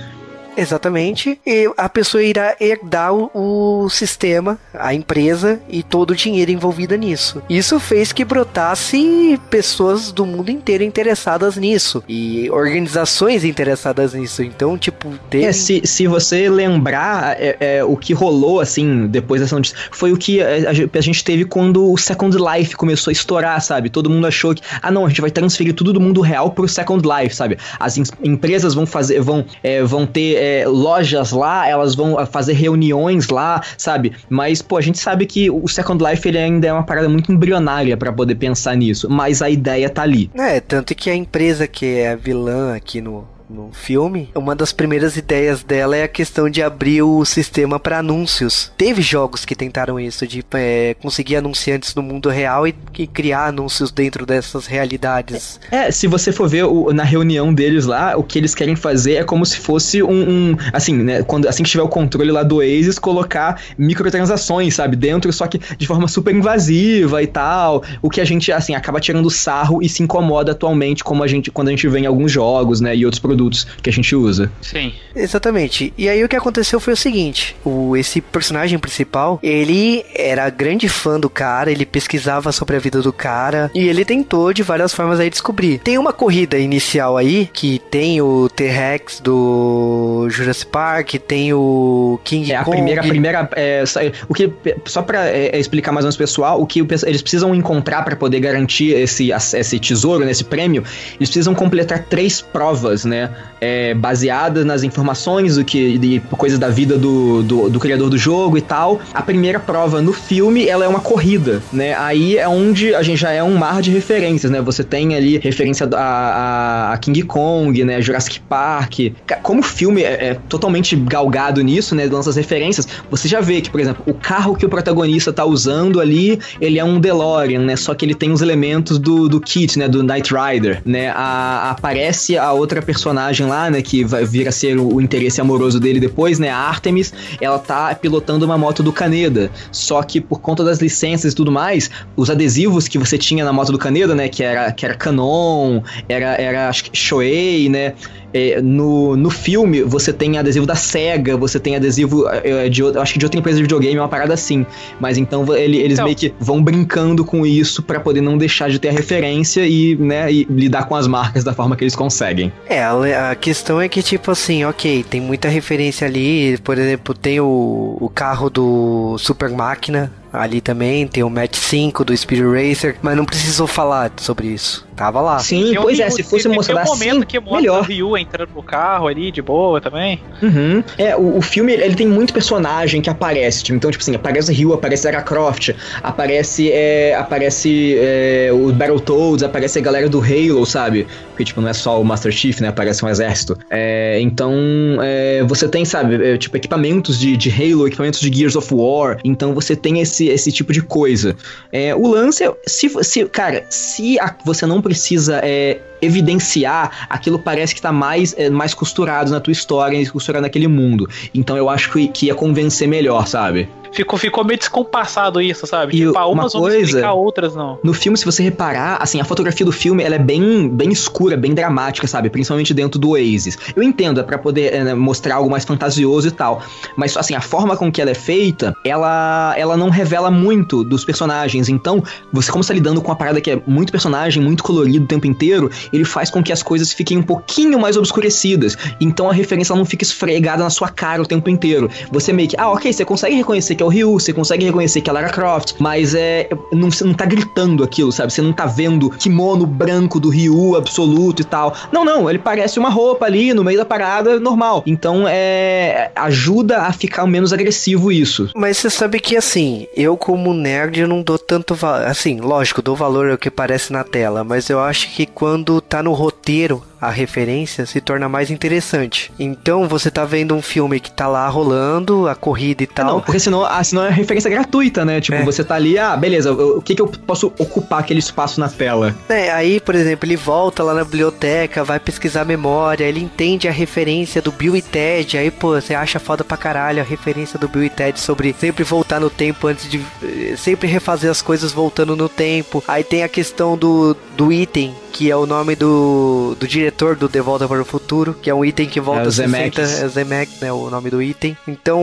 [SPEAKER 1] Exatamente. E a pessoa irá herdar o, o, sistema, a empresa e todo o dinheiro envolvido nisso. Isso fez que brotasse pessoas do mundo inteiro interessadas nisso e organizações interessadas nisso. Então, tipo,
[SPEAKER 2] é, se, se você lembrar é, é, o que rolou assim depois dessa notícia, foi o que a, a, gente teve quando o Second Life começou a estourar, sabe? Todo mundo achou que, ah, não, a gente vai transferir tudo do mundo real pro Second Life, sabe? As empresas vão fazer, vão, é, vão ter lojas lá, elas vão fazer reuniões lá, sabe? Mas, pô, a gente sabe que o Second Life ele ainda é uma parada muito embrionária para poder pensar nisso, mas a ideia tá ali.
[SPEAKER 1] É, tanto que a empresa que é a vilã aqui no, no filme, uma das primeiras ideias dela é a questão de abrir o sistema para anúncios. Teve jogos que tentaram isso, de é, conseguir anunciantes no mundo real e, e, criar anúncios dentro dessas realidades.
[SPEAKER 2] É, se você for ver o, na reunião deles lá, o que eles querem fazer é como se fosse um, um, assim, né, quando assim que tiver o controle lá do Oasis, colocar microtransações, sabe, dentro, só que de forma super invasiva e tal, o que a gente assim acaba tirando sarro e se incomoda atualmente como a gente quando a gente vê em alguns jogos, né, e outros produtos produtos que a gente usa.
[SPEAKER 3] Sim.
[SPEAKER 1] Exatamente. E aí o que aconteceu foi o seguinte: o, esse personagem principal, ele era grande fã do cara, ele pesquisava sobre a vida do cara e ele tentou de várias formas aí descobrir. Tem uma corrida inicial aí que tem o T-Rex do Jurassic Park, tem o King
[SPEAKER 2] é,
[SPEAKER 1] Kong.
[SPEAKER 2] A primeira, a primeira é, o que só para é, é, explicar mais ou menos pessoal, o que eles precisam encontrar para poder garantir esse, esse tesouro, nesse prêmio, eles precisam completar três provas, né? É, baseada nas informações do que de coisas da vida do, do, do, criador do jogo e tal. A primeira prova no filme, ela é uma corrida, né? Aí é onde a gente já é um mar de referências, né? Você tem ali referência a, a, a King Kong, né? Jurassic Park. Como o filme é, é, totalmente galgado nisso, né? Lança as referências, você já vê que, por exemplo, o carro que o protagonista tá usando ali, ele é um DeLorean, né? Só que ele tem os elementos do, do kit, né? Do Knight Rider, né? A, aparece a outra personagem personagem lá, né, que vai vir a ser o, interesse amoroso dele depois, né, a Artemis, ela tá pilotando uma moto do Caneda. Só que por conta das licenças e tudo mais, os adesivos que você tinha na moto do Caneda, né, que era, que era Canon, era, era acho que Shoei, né, é, no, no filme, você tem adesivo da SEGA, você tem adesivo é, de, acho que de outra empresa de videogame, uma parada assim. Mas então ele, eles então, meio que vão brincando com isso para poder não deixar de ter a referência e, né, e lidar com as marcas da forma que eles conseguem.
[SPEAKER 1] É, a, a questão é que, tipo assim, ok, tem muita referência ali. Por exemplo, tem o, o carro do Super Máquina, ali também, tem o match 5 do Speed Racer, mas não precisou falar sobre isso. Tava lá.
[SPEAKER 2] Sim, pois é, se fosse mostrar
[SPEAKER 3] um momento
[SPEAKER 2] assim,
[SPEAKER 3] que mostra
[SPEAKER 2] melhor.
[SPEAKER 3] o Ryu entrando no carro ali, de boa também.
[SPEAKER 2] Uhum. É, o, o filme, ele tem muito personagem que aparece, tipo, então, tipo assim, aparece Ryu, aparece Lara Croft, aparece, é, aparece é, o Battletoads, aparece a galera do Halo, sabe? Porque, tipo, não é só o Master Chief, né, aparece um exército. É, então, é, você tem, sabe, é, tipo, equipamentos de, de Halo, equipamentos de Gears of War, então você tem esse, esse tipo de coisa. É, o lance é, se, se, cara, se a- você não precisa é, evidenciar, aquilo parece que tá mais, é, mais costurado na tua história, costurado naquele mundo. Então eu acho que, que ia convencer melhor, sabe?
[SPEAKER 3] Ficou, ficou meio descompassado isso, sabe?
[SPEAKER 2] E
[SPEAKER 3] tipo,
[SPEAKER 2] uma
[SPEAKER 3] umas vão
[SPEAKER 2] coisa-
[SPEAKER 3] explicar, outras não.
[SPEAKER 2] No filme, se você reparar, assim, a fotografia do filme, ela é bem, bem escura, bem dramática, sabe? Principalmente dentro do Oasis. Eu entendo, é pra poder é, né, mostrar algo mais fantasioso e tal. Mas, assim, a forma com que ela é feita, ela, ela não revela muito dos personagens. Então, você, como está lidando com uma parada que é muito personagem, muito colorido o tempo inteiro, ele faz com que as coisas fiquem um pouquinho mais obscurecidas. Então, a referência não fica esfregada na sua cara o tempo inteiro. Você meio que, ah, ok, você consegue reconhecer que é o Ryu, você consegue reconhecer que é a Lara Croft, mas é. Não, você não tá gritando aquilo, sabe? Você não tá vendo kimono branco do Ryu absoluto e tal. Não, não, ele parece uma roupa ali no meio da parada normal. Então é. ajuda a ficar menos agressivo isso.
[SPEAKER 1] Mas você sabe que assim, eu como nerd eu não dou tanto valor. Assim, lógico, dou valor ao que aparece na tela, mas eu acho que quando tá no roteiro a referência se torna mais interessante. Então você tá vendo um filme que tá lá rolando, a corrida e tal.
[SPEAKER 2] Não, porque senão, ah, senão é referência gratuita, né? Tipo,
[SPEAKER 1] É.
[SPEAKER 2] você tá ali, ah, beleza, o que que eu posso ocupar aquele espaço na tela?
[SPEAKER 1] É, aí, por exemplo, ele volta lá na biblioteca, vai pesquisar a memória, ele entende a referência do Bill e Ted, aí, pô, você acha foda pra caralho a referência do Bill e Ted sobre sempre voltar no tempo antes de. eh, sempre refazer as coisas voltando no tempo. Aí tem a questão do, do item, que é o nome do, do diretor do De Volta para o Futuro, que é um item que volta
[SPEAKER 2] É o Zemeckis.
[SPEAKER 1] 60, é Zemeckis, né, o nome do item. Então,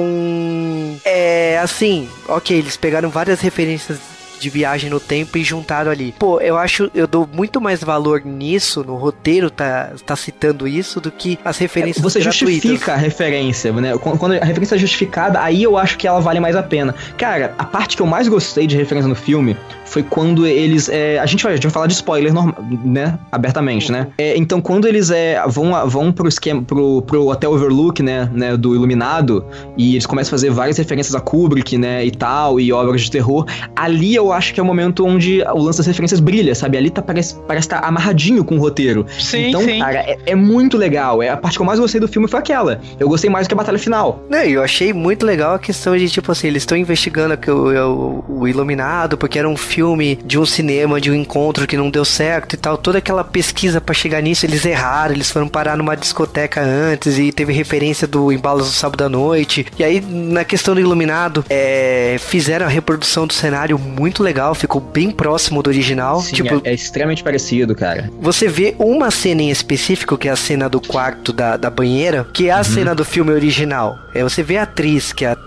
[SPEAKER 1] é assim, ok, eles pegaram várias referências de viagem no tempo e juntaram ali. Pô, eu acho, eu dou muito mais valor nisso, no roteiro tá, tá citando isso, do que as referências
[SPEAKER 2] Você
[SPEAKER 1] gratuitas.
[SPEAKER 2] justifica a referência, né? Quando a referência é justificada, aí eu acho que ela vale mais a pena. Cara, a parte que eu mais gostei de referência no filme foi quando eles. é, a, gente vai, a gente vai falar de spoiler, né? Abertamente, né? É, então, quando eles é, vão, vão pro esquema, pro, pro Hotel Overlook, né, né? Do Iluminado, e eles começam a fazer várias referências a Kubrick, né? E tal, e obras de terror. Ali eu acho que é o momento onde o lance das referências brilha, sabe? Ali tá, parece estar parece tá amarradinho com o roteiro.
[SPEAKER 3] Sim,
[SPEAKER 2] então,
[SPEAKER 3] sim.
[SPEAKER 2] cara, é, é muito legal. É a parte que eu mais gostei do filme foi aquela. Eu gostei mais do que a batalha final.
[SPEAKER 1] Não, e eu achei muito legal a questão de, tipo assim, eles estão investigando aqui o, o, o Iluminado, porque era um filme de um cinema, de um encontro que não deu certo e tal. Toda aquela pesquisa pra chegar nisso, eles erraram, eles foram parar numa discoteca antes e teve referência do Embalos do Sábado à Noite. E aí, na questão do Iluminado, é, fizeram a reprodução do cenário muito legal, ficou bem próximo do original.
[SPEAKER 2] Sim,
[SPEAKER 1] tipo,
[SPEAKER 2] é, é extremamente parecido, cara.
[SPEAKER 1] você vê uma cena em específico, que é a cena do quarto da, da banheira, que é a cena do filme original. É, você vê a atriz, que é, a,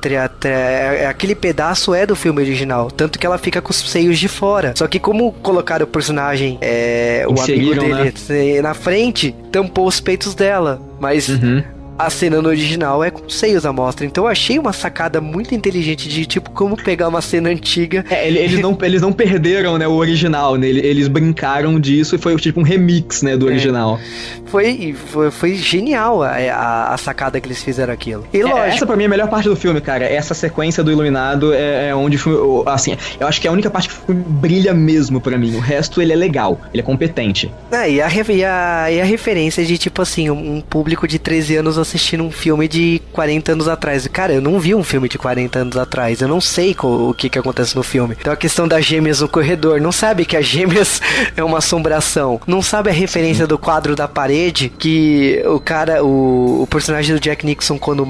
[SPEAKER 1] é- é- aquele pedaço é do filme original. Tanto que ela fica com os seios de fora. Só que como colocaram o personagem, é, o amigo dele eh, na frente, tampou os peitos dela. Mas
[SPEAKER 2] Uhum.
[SPEAKER 1] A cena no original é com os seios à mostra. Então eu achei uma sacada muito inteligente de, tipo, como pegar uma cena antiga
[SPEAKER 2] É, ele- eles, não, eles não perderam, né, o original, né? Ele- Eles brincaram disso e foi tipo um remix, né, do
[SPEAKER 1] É.
[SPEAKER 2] original.
[SPEAKER 1] Foi, foi, foi genial a, a, a sacada que eles fizeram aquilo. E
[SPEAKER 2] É,
[SPEAKER 1] lógico.
[SPEAKER 2] essa pra mim é a melhor parte do filme, cara. Essa sequência do Iluminado é, é onde o filme. Assim, eu acho que é a única parte que o filme brilha mesmo pra mim. O resto ele é legal, ele é competente.
[SPEAKER 1] É, e, a, e, a, e a referência de, tipo assim, um, um público de 13 anos assistindo um filme de 40 anos atrás. Cara, eu não vi um filme de 40 anos atrás. Eu não sei o que, que acontece no filme. Então a questão das gêmeas no corredor. Não sabe que as gêmeas é uma assombração. Não sabe a referência do quadro da parede. Que o cara, o, o personagem do Jack Nixon, quando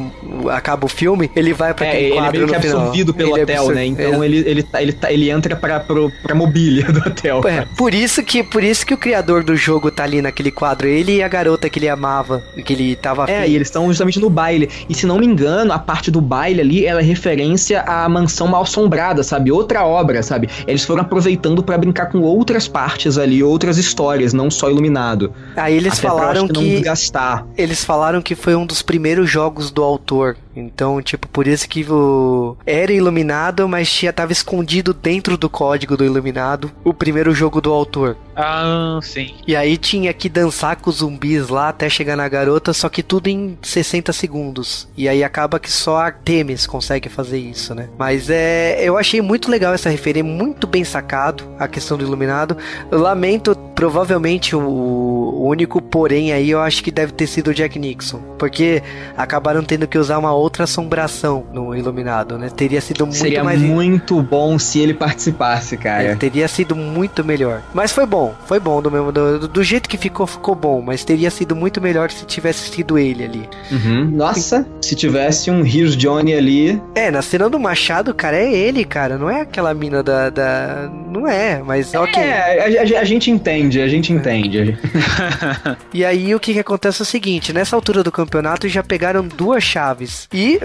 [SPEAKER 1] acaba o filme, ele vai pra
[SPEAKER 2] É,
[SPEAKER 1] aquele
[SPEAKER 2] ele é
[SPEAKER 1] quadro
[SPEAKER 2] meio que
[SPEAKER 1] no final.
[SPEAKER 2] absorvido pelo
[SPEAKER 1] Ele é
[SPEAKER 2] hotel,
[SPEAKER 1] absor-
[SPEAKER 2] né? Então
[SPEAKER 1] é.
[SPEAKER 2] ele, ele, tá- ele, tá- ele entra pra, pro, pra mobília do hotel.
[SPEAKER 1] É, por isso que por isso que o criador do jogo tá ali naquele quadro, ele e a garota que ele amava, que ele tava
[SPEAKER 2] É, e eles estão justamente no baile. E se não me engano, a parte do baile ali, ela é referência à Mansão Mal Assombrada, sabe? Outra obra, sabe? Eles foram aproveitando pra brincar com outras partes ali, outras histórias, não só Iluminado.
[SPEAKER 1] Aí eles
[SPEAKER 2] Até pra,
[SPEAKER 1] falaram
[SPEAKER 2] acho
[SPEAKER 1] que,
[SPEAKER 2] não desgastar.
[SPEAKER 1] eles falaram que foi um dos primeiros jogos do autor. Então, tipo, por isso que o... era iluminado, mas já tava escondido dentro do código do iluminado o primeiro jogo do autor.
[SPEAKER 3] Ah, sim.
[SPEAKER 1] E aí tinha que dançar com os zumbis lá até chegar na garota, só que tudo em 60 segundos. E aí acaba que só Artemis consegue fazer isso, né? Mas é, eu achei muito legal essa referência, muito bem sacado a questão do iluminado. Eu lamento, provavelmente o, o único porém aí eu acho que deve ter sido o Jack Nixon, porque acabaram tendo que usar uma outra assombração no iluminado, né? Teria sido muito
[SPEAKER 2] Seria
[SPEAKER 1] mais
[SPEAKER 2] muito bom se ele participasse, cara.
[SPEAKER 1] é, teria sido muito melhor. Mas foi bom, foi bom do mesmo do, do jeito que ficou, ficou bom, mas teria sido muito melhor se tivesse sido ele ali.
[SPEAKER 2] Uhum. Nossa, se tivesse um Here's Johnny ali.
[SPEAKER 1] É, na cena do Machado, cara, é ele, cara, não é aquela mina da. da... Não é, mas ok.
[SPEAKER 2] É, a, a- a gente entende, a gente entende.
[SPEAKER 1] E aí o que, que acontece é o seguinte, nessa altura do campeonato já pegaram duas chaves. E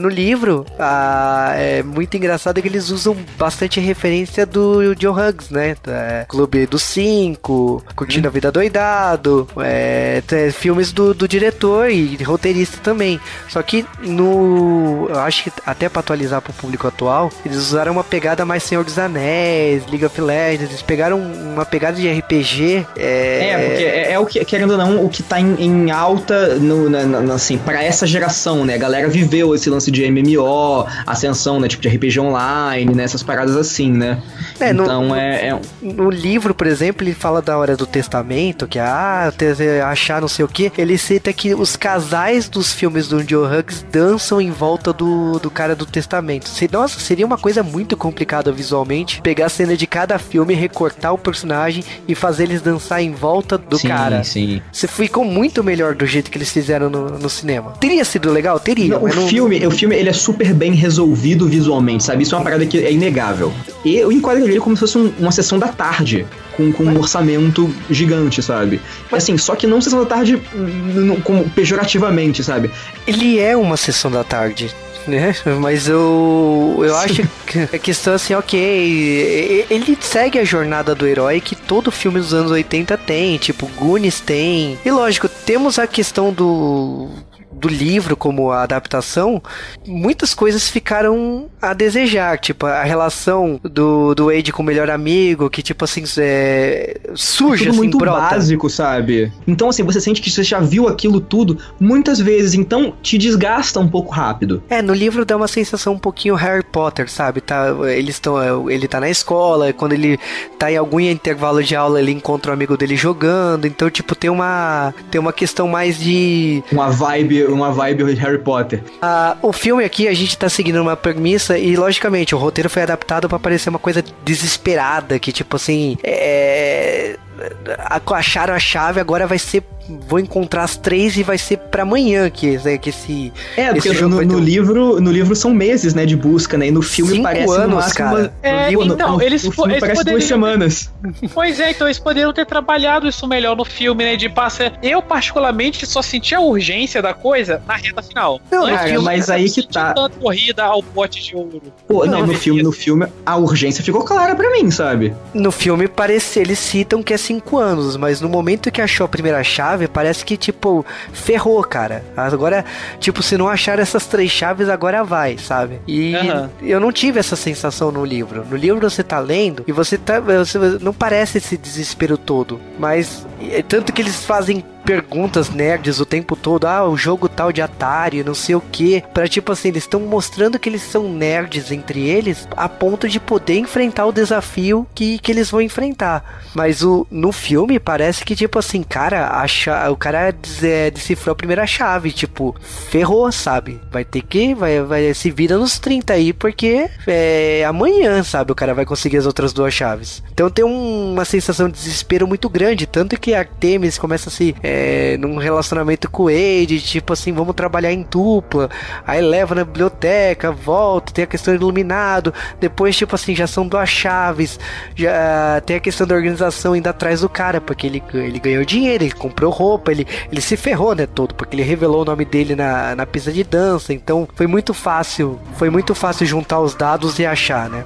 [SPEAKER 1] no livro, ah, é muito engraçado que eles usam bastante referência do Joe Huggs, né? É, Clube dos Cinco, Curtindo a Vida Doidado, é, filmes do, do diretor e roteirista também. Só que no. Eu acho que até pra atualizar pro público atual, eles usaram uma pegada mais Senhor dos Anéis, League of Legends, eles pegaram uma pegada de RPG. É,
[SPEAKER 2] É, porque é, é o que, querendo ou não, o que tá em, em alta, no, na, na- assim, pra essa geração, né? A galera viveu esse lance de MMO, ascensão, né? Tipo, de RPG online, né? Essas paradas assim, né?
[SPEAKER 1] É, no-
[SPEAKER 2] então é, é-
[SPEAKER 1] No livro, por exemplo, ele fala da hora do testamento, que ah, achar não sei o que. Ele cita que os casais dos filmes do Joe Huggs dançam em volta do, do cara do testamento. Se- Nossa, seria uma coisa muito complicada visualmente pegar a cena de cada filme, recortar o personagem e fazer eles dançar em volta do
[SPEAKER 2] sim,
[SPEAKER 1] cara.
[SPEAKER 2] sim.
[SPEAKER 1] Você ficou muito melhor do jeito que eles fizeram no, no cinema. Teria sido legal? Teria.
[SPEAKER 2] Não, o
[SPEAKER 1] mas não-
[SPEAKER 2] filme, o filme ele é super bem resolvido visualmente, sabe? Isso é uma parada que é inegável. E eu enquadraria ele como se fosse um- uma sessão da tarde, com, com um orçamento gigante, sabe? Assim, só que não sessão da tarde n- como pejorativamente, sabe?
[SPEAKER 1] Ele é uma sessão da tarde. Né? Mas eu, eu acho que a questão é assim, ok, ele segue a jornada do herói que todo filme dos anos 80 tem, tipo, Goonies tem. E lógico, temos a questão do, do livro como a adaptação, muitas coisas ficaram a desejar, tipo, a relação do, do Wade com o melhor amigo, que tipo assim, é, surge
[SPEAKER 2] tudo
[SPEAKER 1] assim,
[SPEAKER 2] muito
[SPEAKER 1] brota.
[SPEAKER 2] básico, sabe? Então, assim, você sente que você já viu aquilo tudo muitas vezes, então te desgasta um pouco rápido.
[SPEAKER 1] É, no livro dá uma sensação um pouquinho Harry Potter, sabe? Tá, eles estão, ele tá na escola, quando ele tá em algum intervalo de aula, ele encontra um amigo dele jogando, então tipo tem uma tem uma questão mais de
[SPEAKER 2] Uma vibe, uma vibe de Harry Potter.
[SPEAKER 1] ah, o filme aqui a gente tá seguindo uma premissa e logicamente o roteiro foi adaptado pra parecer uma coisa desesperada, que tipo assim, é acharam a chave, agora vai ser vou encontrar as três e vai ser pra amanhã que, que esse
[SPEAKER 2] É,
[SPEAKER 1] esse
[SPEAKER 2] porque
[SPEAKER 1] jogo
[SPEAKER 2] no,
[SPEAKER 1] vai ter
[SPEAKER 2] no
[SPEAKER 1] um-
[SPEAKER 2] livro, no livro são meses, né, de busca, né? E no filme
[SPEAKER 1] Cinco
[SPEAKER 2] parece no
[SPEAKER 1] anos,
[SPEAKER 2] máximo
[SPEAKER 1] cara.
[SPEAKER 3] É,
[SPEAKER 1] No livro-
[SPEAKER 3] então,
[SPEAKER 2] no-
[SPEAKER 3] eles,
[SPEAKER 2] no filme
[SPEAKER 3] eles
[SPEAKER 2] parece
[SPEAKER 3] poderiam
[SPEAKER 2] duas semanas.
[SPEAKER 3] Pois é, então eles poderiam ter trabalhado isso melhor no filme, né? De passa. Eu, particularmente, só senti a urgência da coisa na reta final.
[SPEAKER 1] Não,
[SPEAKER 3] Antes
[SPEAKER 2] cara,
[SPEAKER 3] disso,
[SPEAKER 2] mas
[SPEAKER 3] eu
[SPEAKER 2] aí
[SPEAKER 3] não
[SPEAKER 2] que
[SPEAKER 3] senti
[SPEAKER 2] tá.
[SPEAKER 3] tanta corrida ao pote de ouro.
[SPEAKER 2] Pô, não,
[SPEAKER 3] Não,
[SPEAKER 2] no filme, no filme, a urgência ficou clara pra mim, sabe?
[SPEAKER 1] No filme parece, eles citam que é 5 anos, mas no momento que achou a primeira chave, parece que, tipo, ferrou, cara. Agora, tipo, se não achar essas três chaves, agora vai, sabe? E
[SPEAKER 3] Aham.
[SPEAKER 1] eu não tive essa sensação no livro. No livro você tá lendo e você tá. Você não parece esse desespero todo. Mas é tanto que eles fazem perguntas nerds o tempo todo. Ah, o jogo tal de Atari, não sei o que. Pra tipo assim, eles estão mostrando que eles são nerds entre eles a ponto de poder enfrentar o desafio que, que eles vão enfrentar. Mas o, no filme parece que, tipo assim, cara, a o cara é, decifrou a primeira chave. Tipo, ferrou, sabe? Vai ter que. Vai, vai se vira nos 30 aí, porque é amanhã, sabe? O cara vai conseguir as outras duas chaves. Então tem um- uma sensação de desespero muito grande. Tanto que a Artemis começa a se. É, num relacionamento com o Wade, tipo assim, vamos trabalhar em dupla. Aí leva na biblioteca, volta, tem a questão do iluminado. Depois, tipo assim, já são duas chaves. Já tem a questão da organização indo atrás do cara, porque ele, ele ganhou dinheiro, ele comprou roupa, ele, ele se ferrou, né, todo, porque ele revelou o nome dele na, na pista de dança. Então foi muito fácil, foi muito fácil juntar os dados e achar, né?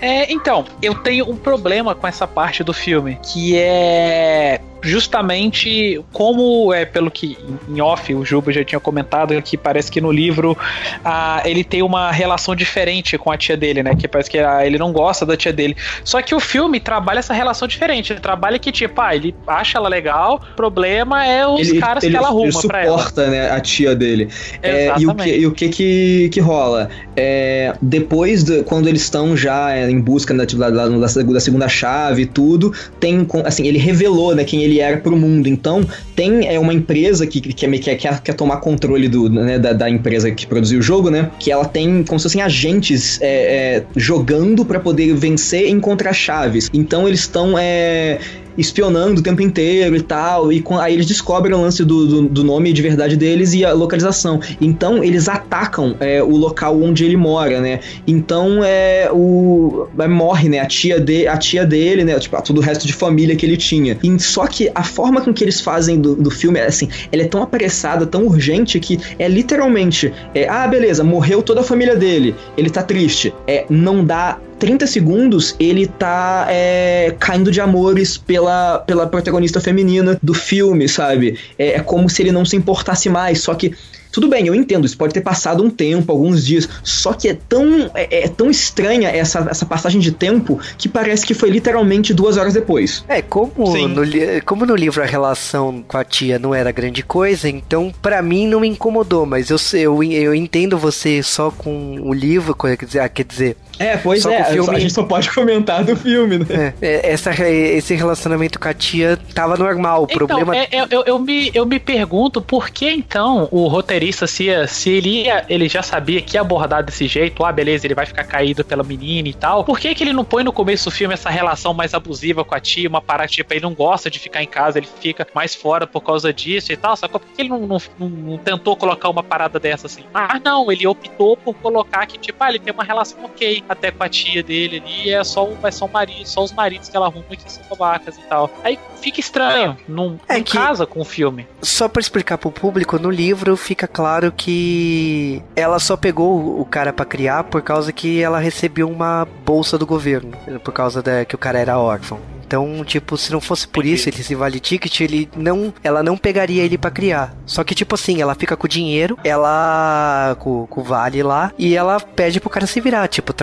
[SPEAKER 3] É, então, eu tenho um problema com essa parte do filme, que é justamente como é pelo que em off o Juba já tinha comentado que parece que no livro ah, ele tem uma relação diferente com a tia dele, né? Que parece que ah, ele não gosta da tia dele. Só que o filme trabalha essa relação diferente. Ele trabalha que, tipo, ah, ele acha ela legal, o problema é os
[SPEAKER 2] ele,
[SPEAKER 3] caras
[SPEAKER 2] ele,
[SPEAKER 3] que ela arruma
[SPEAKER 2] ele
[SPEAKER 3] pra ela.
[SPEAKER 2] suporta, né, a tia dele. É, e o que, e o que, que que rola? É, depois, de, quando eles estão já é, em busca da, da, da, da segunda chave e tudo, tem, assim, ele revelou, né, quem ele era pro mundo. Então, tem é, uma empresa que, que, que, quer, quer tomar controle do, né, da, da empresa que produziu o jogo, né, que ela tem como se fossem agentes é, é, jogando para poder vencer e encontrar chaves. Então, eles estão é, espionando o tempo inteiro e tal. E aí eles descobrem o lance do, do, do nome de verdade deles e a localização. Então eles atacam é, o local onde ele mora, né? Então é o é, morre, né? A tia de, a tia dele, né? Tipo, todo o resto de família que ele tinha. E, só que a forma com que eles fazem do, do filme assim, ela é tão apressada, tão urgente que é literalmente, é, ah, beleza, morreu toda a família dele, ele tá triste. É, não dá 30 segundos ele tá é, caindo de amores pela, pela protagonista feminina do filme, sabe? É, é como se ele não se importasse mais, só que tudo bem, eu entendo, isso pode ter passado um tempo, alguns dias, só que é tão, é, é, tão estranha essa, essa passagem de tempo que parece que foi literalmente duas horas depois.
[SPEAKER 1] É, como no, como no livro a relação com a tia não era grande coisa, então para mim não me incomodou, mas eu, eu, eu entendo você só com o livro, quer dizer, ah, quer dizer
[SPEAKER 2] é, pois Só é, filme... a gente só pode comentar do filme, né?
[SPEAKER 1] É, é, essa, esse relacionamento com a tia tava normal, o então, problema...
[SPEAKER 3] É, é, eu, eu, me, eu me pergunto por que então o roteirista, se, se ele, ia, ele já sabia que ia abordar desse jeito, ah, beleza, ele vai ficar caído pela menina e tal, por que que ele não põe no começo do filme essa relação mais abusiva com a tia, uma parada tipo, ele não gosta de ficar em casa, ele fica mais fora por causa disso e tal, sacou? Por que ele não, não, não, não tentou colocar uma parada dessa assim? Ah, não, ele optou por colocar que, tipo, ah, ele tem uma relação ok até com a tia dele ali, é só, é só o marido, só os maridos que ela arruma que são babacas e tal. Aí fica estranho, não, é não que, casa com o filme.
[SPEAKER 1] Só para explicar pro público, no livro fica claro que ela só pegou o cara para criar por causa que ela recebeu uma bolsa do governo, por causa da, que o cara era órfão. Então, tipo, se não fosse por isso, esse vale ticket, ele não, ela não pegaria ele para criar. Só que tipo assim, ela fica com o dinheiro, ela com, com o vale lá e ela pede pro cara se virar, tipo,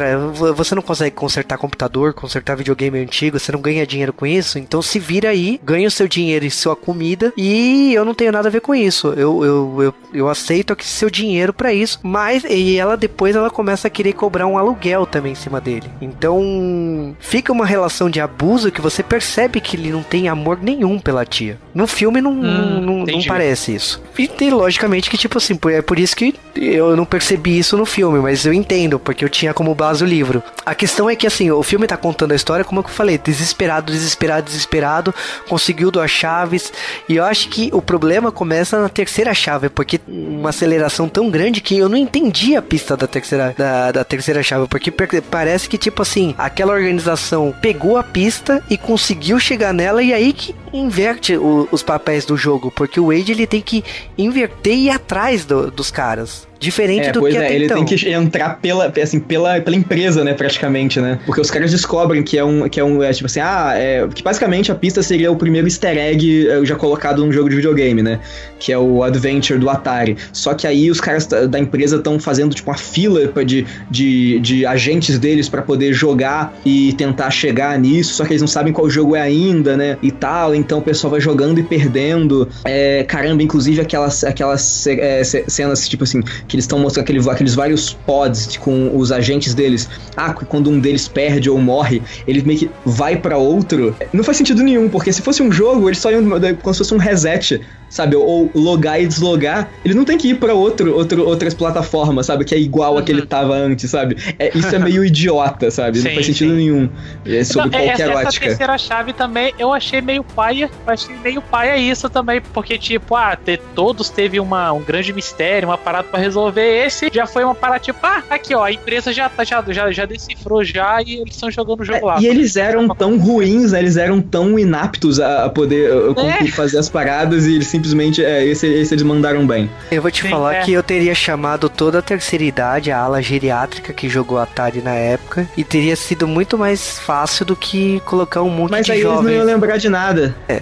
[SPEAKER 1] você não consegue consertar computador, consertar videogame antigo, você não ganha dinheiro com isso, então se vira aí, ganha o seu dinheiro e sua comida e eu não tenho nada a ver com isso. Eu eu, eu, eu aceito aqui seu dinheiro para isso, mas e ela depois ela começa a querer cobrar um aluguel também em cima dele. Então, fica uma relação de abuso que você você percebe que ele não tem amor nenhum pela tia. No filme não, hum, não, não, parece isso. E tem, logicamente que, tipo assim, é por isso que eu não percebi isso no filme, mas eu entendo, porque eu tinha como base o livro. A questão é que, assim, o filme tá contando a história, como eu falei, desesperado, desesperado, desesperado, conseguiu duas chaves, e eu acho que o problema começa na terceira chave, porque uma aceleração tão grande que eu não entendi a pista da terceira, da, da terceira chave, porque parece que, tipo assim, aquela organização pegou a pista e conseguiu chegar nela e aí que inverte o, os papéis do jogo, porque o Wade ele tem que inverter e ir atrás do, dos caras. Diferente é, do
[SPEAKER 2] pois
[SPEAKER 1] que
[SPEAKER 2] é, ele
[SPEAKER 1] então.
[SPEAKER 2] tem que entrar pela, assim, pela, pela empresa, né, praticamente, né? Porque os caras descobrem que é um, que é um, é, tipo assim, ah, é, que basicamente a pista seria o primeiro easter egg é, já colocado num jogo de videogame, né? Que é o Adventure do Atari. Só que aí os caras da empresa estão fazendo, tipo, uma fila de, de, de agentes deles para poder jogar e tentar chegar nisso, só que eles não sabem qual jogo é ainda, né? E tal, então o pessoal vai jogando e perdendo. É, caramba, inclusive aquelas, aquelas é, cenas, tipo assim, que eles estão mostrando aquele, aqueles vários pods com os agentes deles. Ah, quando um deles perde ou morre, ele meio que vai para outro. Não faz sentido nenhum, porque se fosse um jogo, eles só iam como se fosse um reset sabe? Ou logar e deslogar, ele não tem que ir para outro, outro, outras plataformas, sabe? Que é igual uhum. a que ele uhum. tava antes, sabe? É, isso é meio idiota, sabe? Sim, não faz sentido sim. nenhum. É sobre não, qualquer
[SPEAKER 3] essa,
[SPEAKER 2] ótica.
[SPEAKER 3] Essa terceira chave também, eu achei meio paia, achei meio paia isso também, porque tipo, ah, ter, todos teve uma, um grande mistério, uma parada para resolver. Esse já foi uma parada tipo, ah, aqui ó, a empresa já, tá, já, já, já decifrou já e eles estão jogando o jogo é, lá.
[SPEAKER 2] E eles eram tão ruins, né? Eles eram tão inaptos a, a poder a, é. fazer as paradas e eles simplesmente é, esse, esse eles mandaram bem.
[SPEAKER 1] Eu vou te Sim, falar é. que eu teria chamado toda a terceira idade, a ala geriátrica que jogou Atari na época, e teria sido muito mais fácil do que colocar um monte
[SPEAKER 2] Mas
[SPEAKER 1] de
[SPEAKER 2] aí
[SPEAKER 1] jovens.
[SPEAKER 2] eles não iam lembrar de nada.
[SPEAKER 1] É,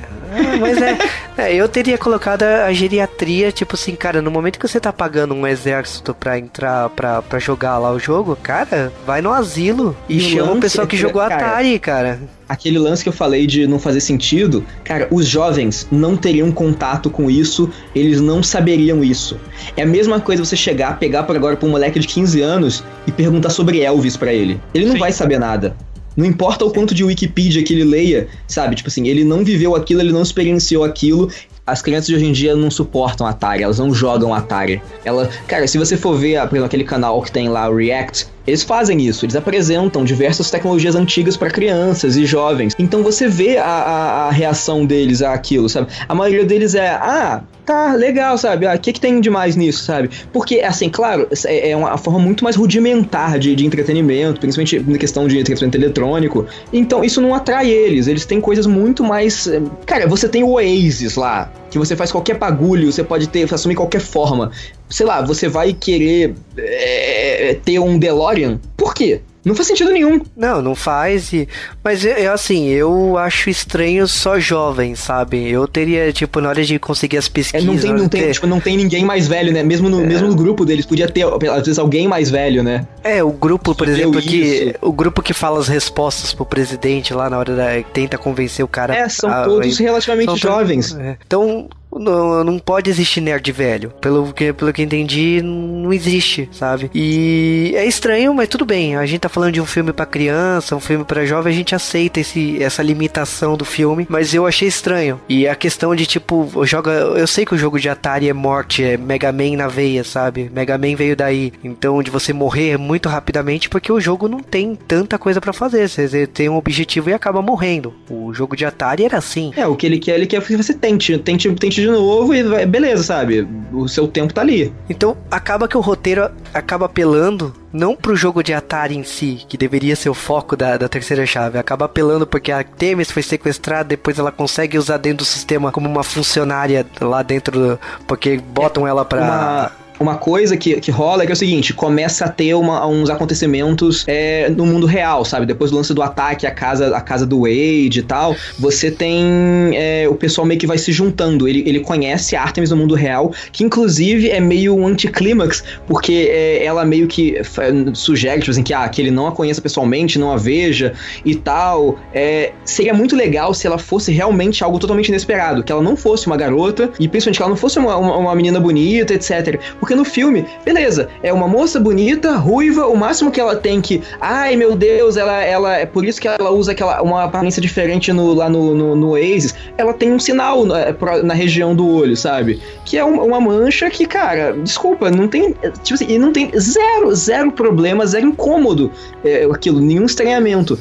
[SPEAKER 1] mas é, é, eu teria colocado a geriatria, tipo assim, cara, no momento que você tá pagando um exército pra entrar, pra, pra jogar lá o jogo, cara, vai no asilo e, e chama o pessoal que jogou cara, Atari, cara
[SPEAKER 2] aquele lance que eu falei de não fazer sentido, cara, os jovens não teriam contato com isso, eles não saberiam isso. É a mesma coisa você chegar, pegar por agora pra um moleque de 15 anos e perguntar sobre Elvis para ele. Ele não Sim. vai saber nada. Não importa o quanto de Wikipedia que ele leia, sabe? Tipo assim, ele não viveu aquilo, ele não experienciou aquilo. As crianças de hoje em dia não suportam Atari, elas não jogam Atari. Ela, cara, se você for ver, por exemplo, aquele canal que tem lá, o React, eles fazem isso, eles apresentam diversas tecnologias antigas para crianças e jovens. Então você vê a, a, a, reação deles àquilo, sabe? A maioria deles é, ah, tá, legal, sabe? Ah, o que, que tem de mais nisso, sabe? Porque, assim, claro, é, é uma forma muito mais rudimentar de, de entretenimento, principalmente na questão de entretenimento eletrônico. Então, isso não atrai eles. Eles têm coisas muito mais. Eh, cara, você tem o Oasis lá, que você faz qualquer bagulho, você pode ter, assumir qualquer forma sei lá, você vai querer é, ter um DeLorean? Por quê? Não faz sentido nenhum.
[SPEAKER 1] Não, não faz. E... Mas é, assim, eu acho estranho só jovem, sabe? Eu teria, tipo, na hora de conseguir as pesquisas.
[SPEAKER 2] É, não, tem, não, tem, ter... tipo, não tem ninguém mais velho, né? Mesmo no, é. mesmo no grupo deles, podia ter, às vezes, alguém mais velho, né?
[SPEAKER 1] É, o grupo, por exemplo, que. O grupo que fala as respostas pro presidente lá na hora da. tenta convencer o cara.
[SPEAKER 2] É, são a, todos relativamente são jovens.
[SPEAKER 1] É. Então, não, não pode existir nerd velho. Pelo que, pelo que entendi, não existe, sabe? E é estranho, mas tudo bem. A gente tá falando de um filme para criança, um filme para jovem, a gente aceita esse, essa limitação do filme, mas eu achei estranho. E a questão de tipo, joga, eu sei que o jogo de Atari é morte, é Mega Man na veia, sabe? Mega Man veio daí. Então, de você morrer muito rapidamente porque o jogo não tem tanta coisa para fazer. Você tem um objetivo e acaba morrendo. O jogo de Atari era assim.
[SPEAKER 2] É, o que ele quer, ele quer que você tente, tente, tente de novo e vai, beleza, sabe? O seu tempo tá ali.
[SPEAKER 1] Então acaba que o roteiro acaba apelando não pro jogo de Atari em si, que deveria ser o foco da, da terceira chave, acaba apelando porque a Temis foi sequestrada, depois ela consegue usar dentro do sistema como uma funcionária lá dentro, porque botam ela pra.
[SPEAKER 2] Uma uma coisa que, que rola é que é o seguinte: começa a ter uma, uns acontecimentos é, no mundo real, sabe? Depois do lance do ataque à casa, à casa do Wade e tal, você tem é, o pessoal meio que vai se juntando. Ele, ele conhece Artemis no mundo real, que inclusive é meio um anticlímax, porque é, ela meio que sugere, tipo assim, que, ah, que ele não a conheça pessoalmente, não a veja e tal. É, seria muito legal se ela fosse realmente algo totalmente inesperado, que ela não fosse uma garota, e principalmente que ela não fosse uma, uma, uma menina bonita, etc. Porque porque no filme, beleza, é uma moça bonita, ruiva, o máximo que ela tem que. Ai meu Deus, ela, ela é por isso que ela usa aquela, uma aparência diferente no, lá no, no, no Oasis. Ela tem um sinal na, é, na região do olho, sabe? Que é uma, uma mancha que, cara, desculpa, não tem. Tipo assim, não tem zero, zero problema, zero incômodo é, aquilo, nenhum estranhamento.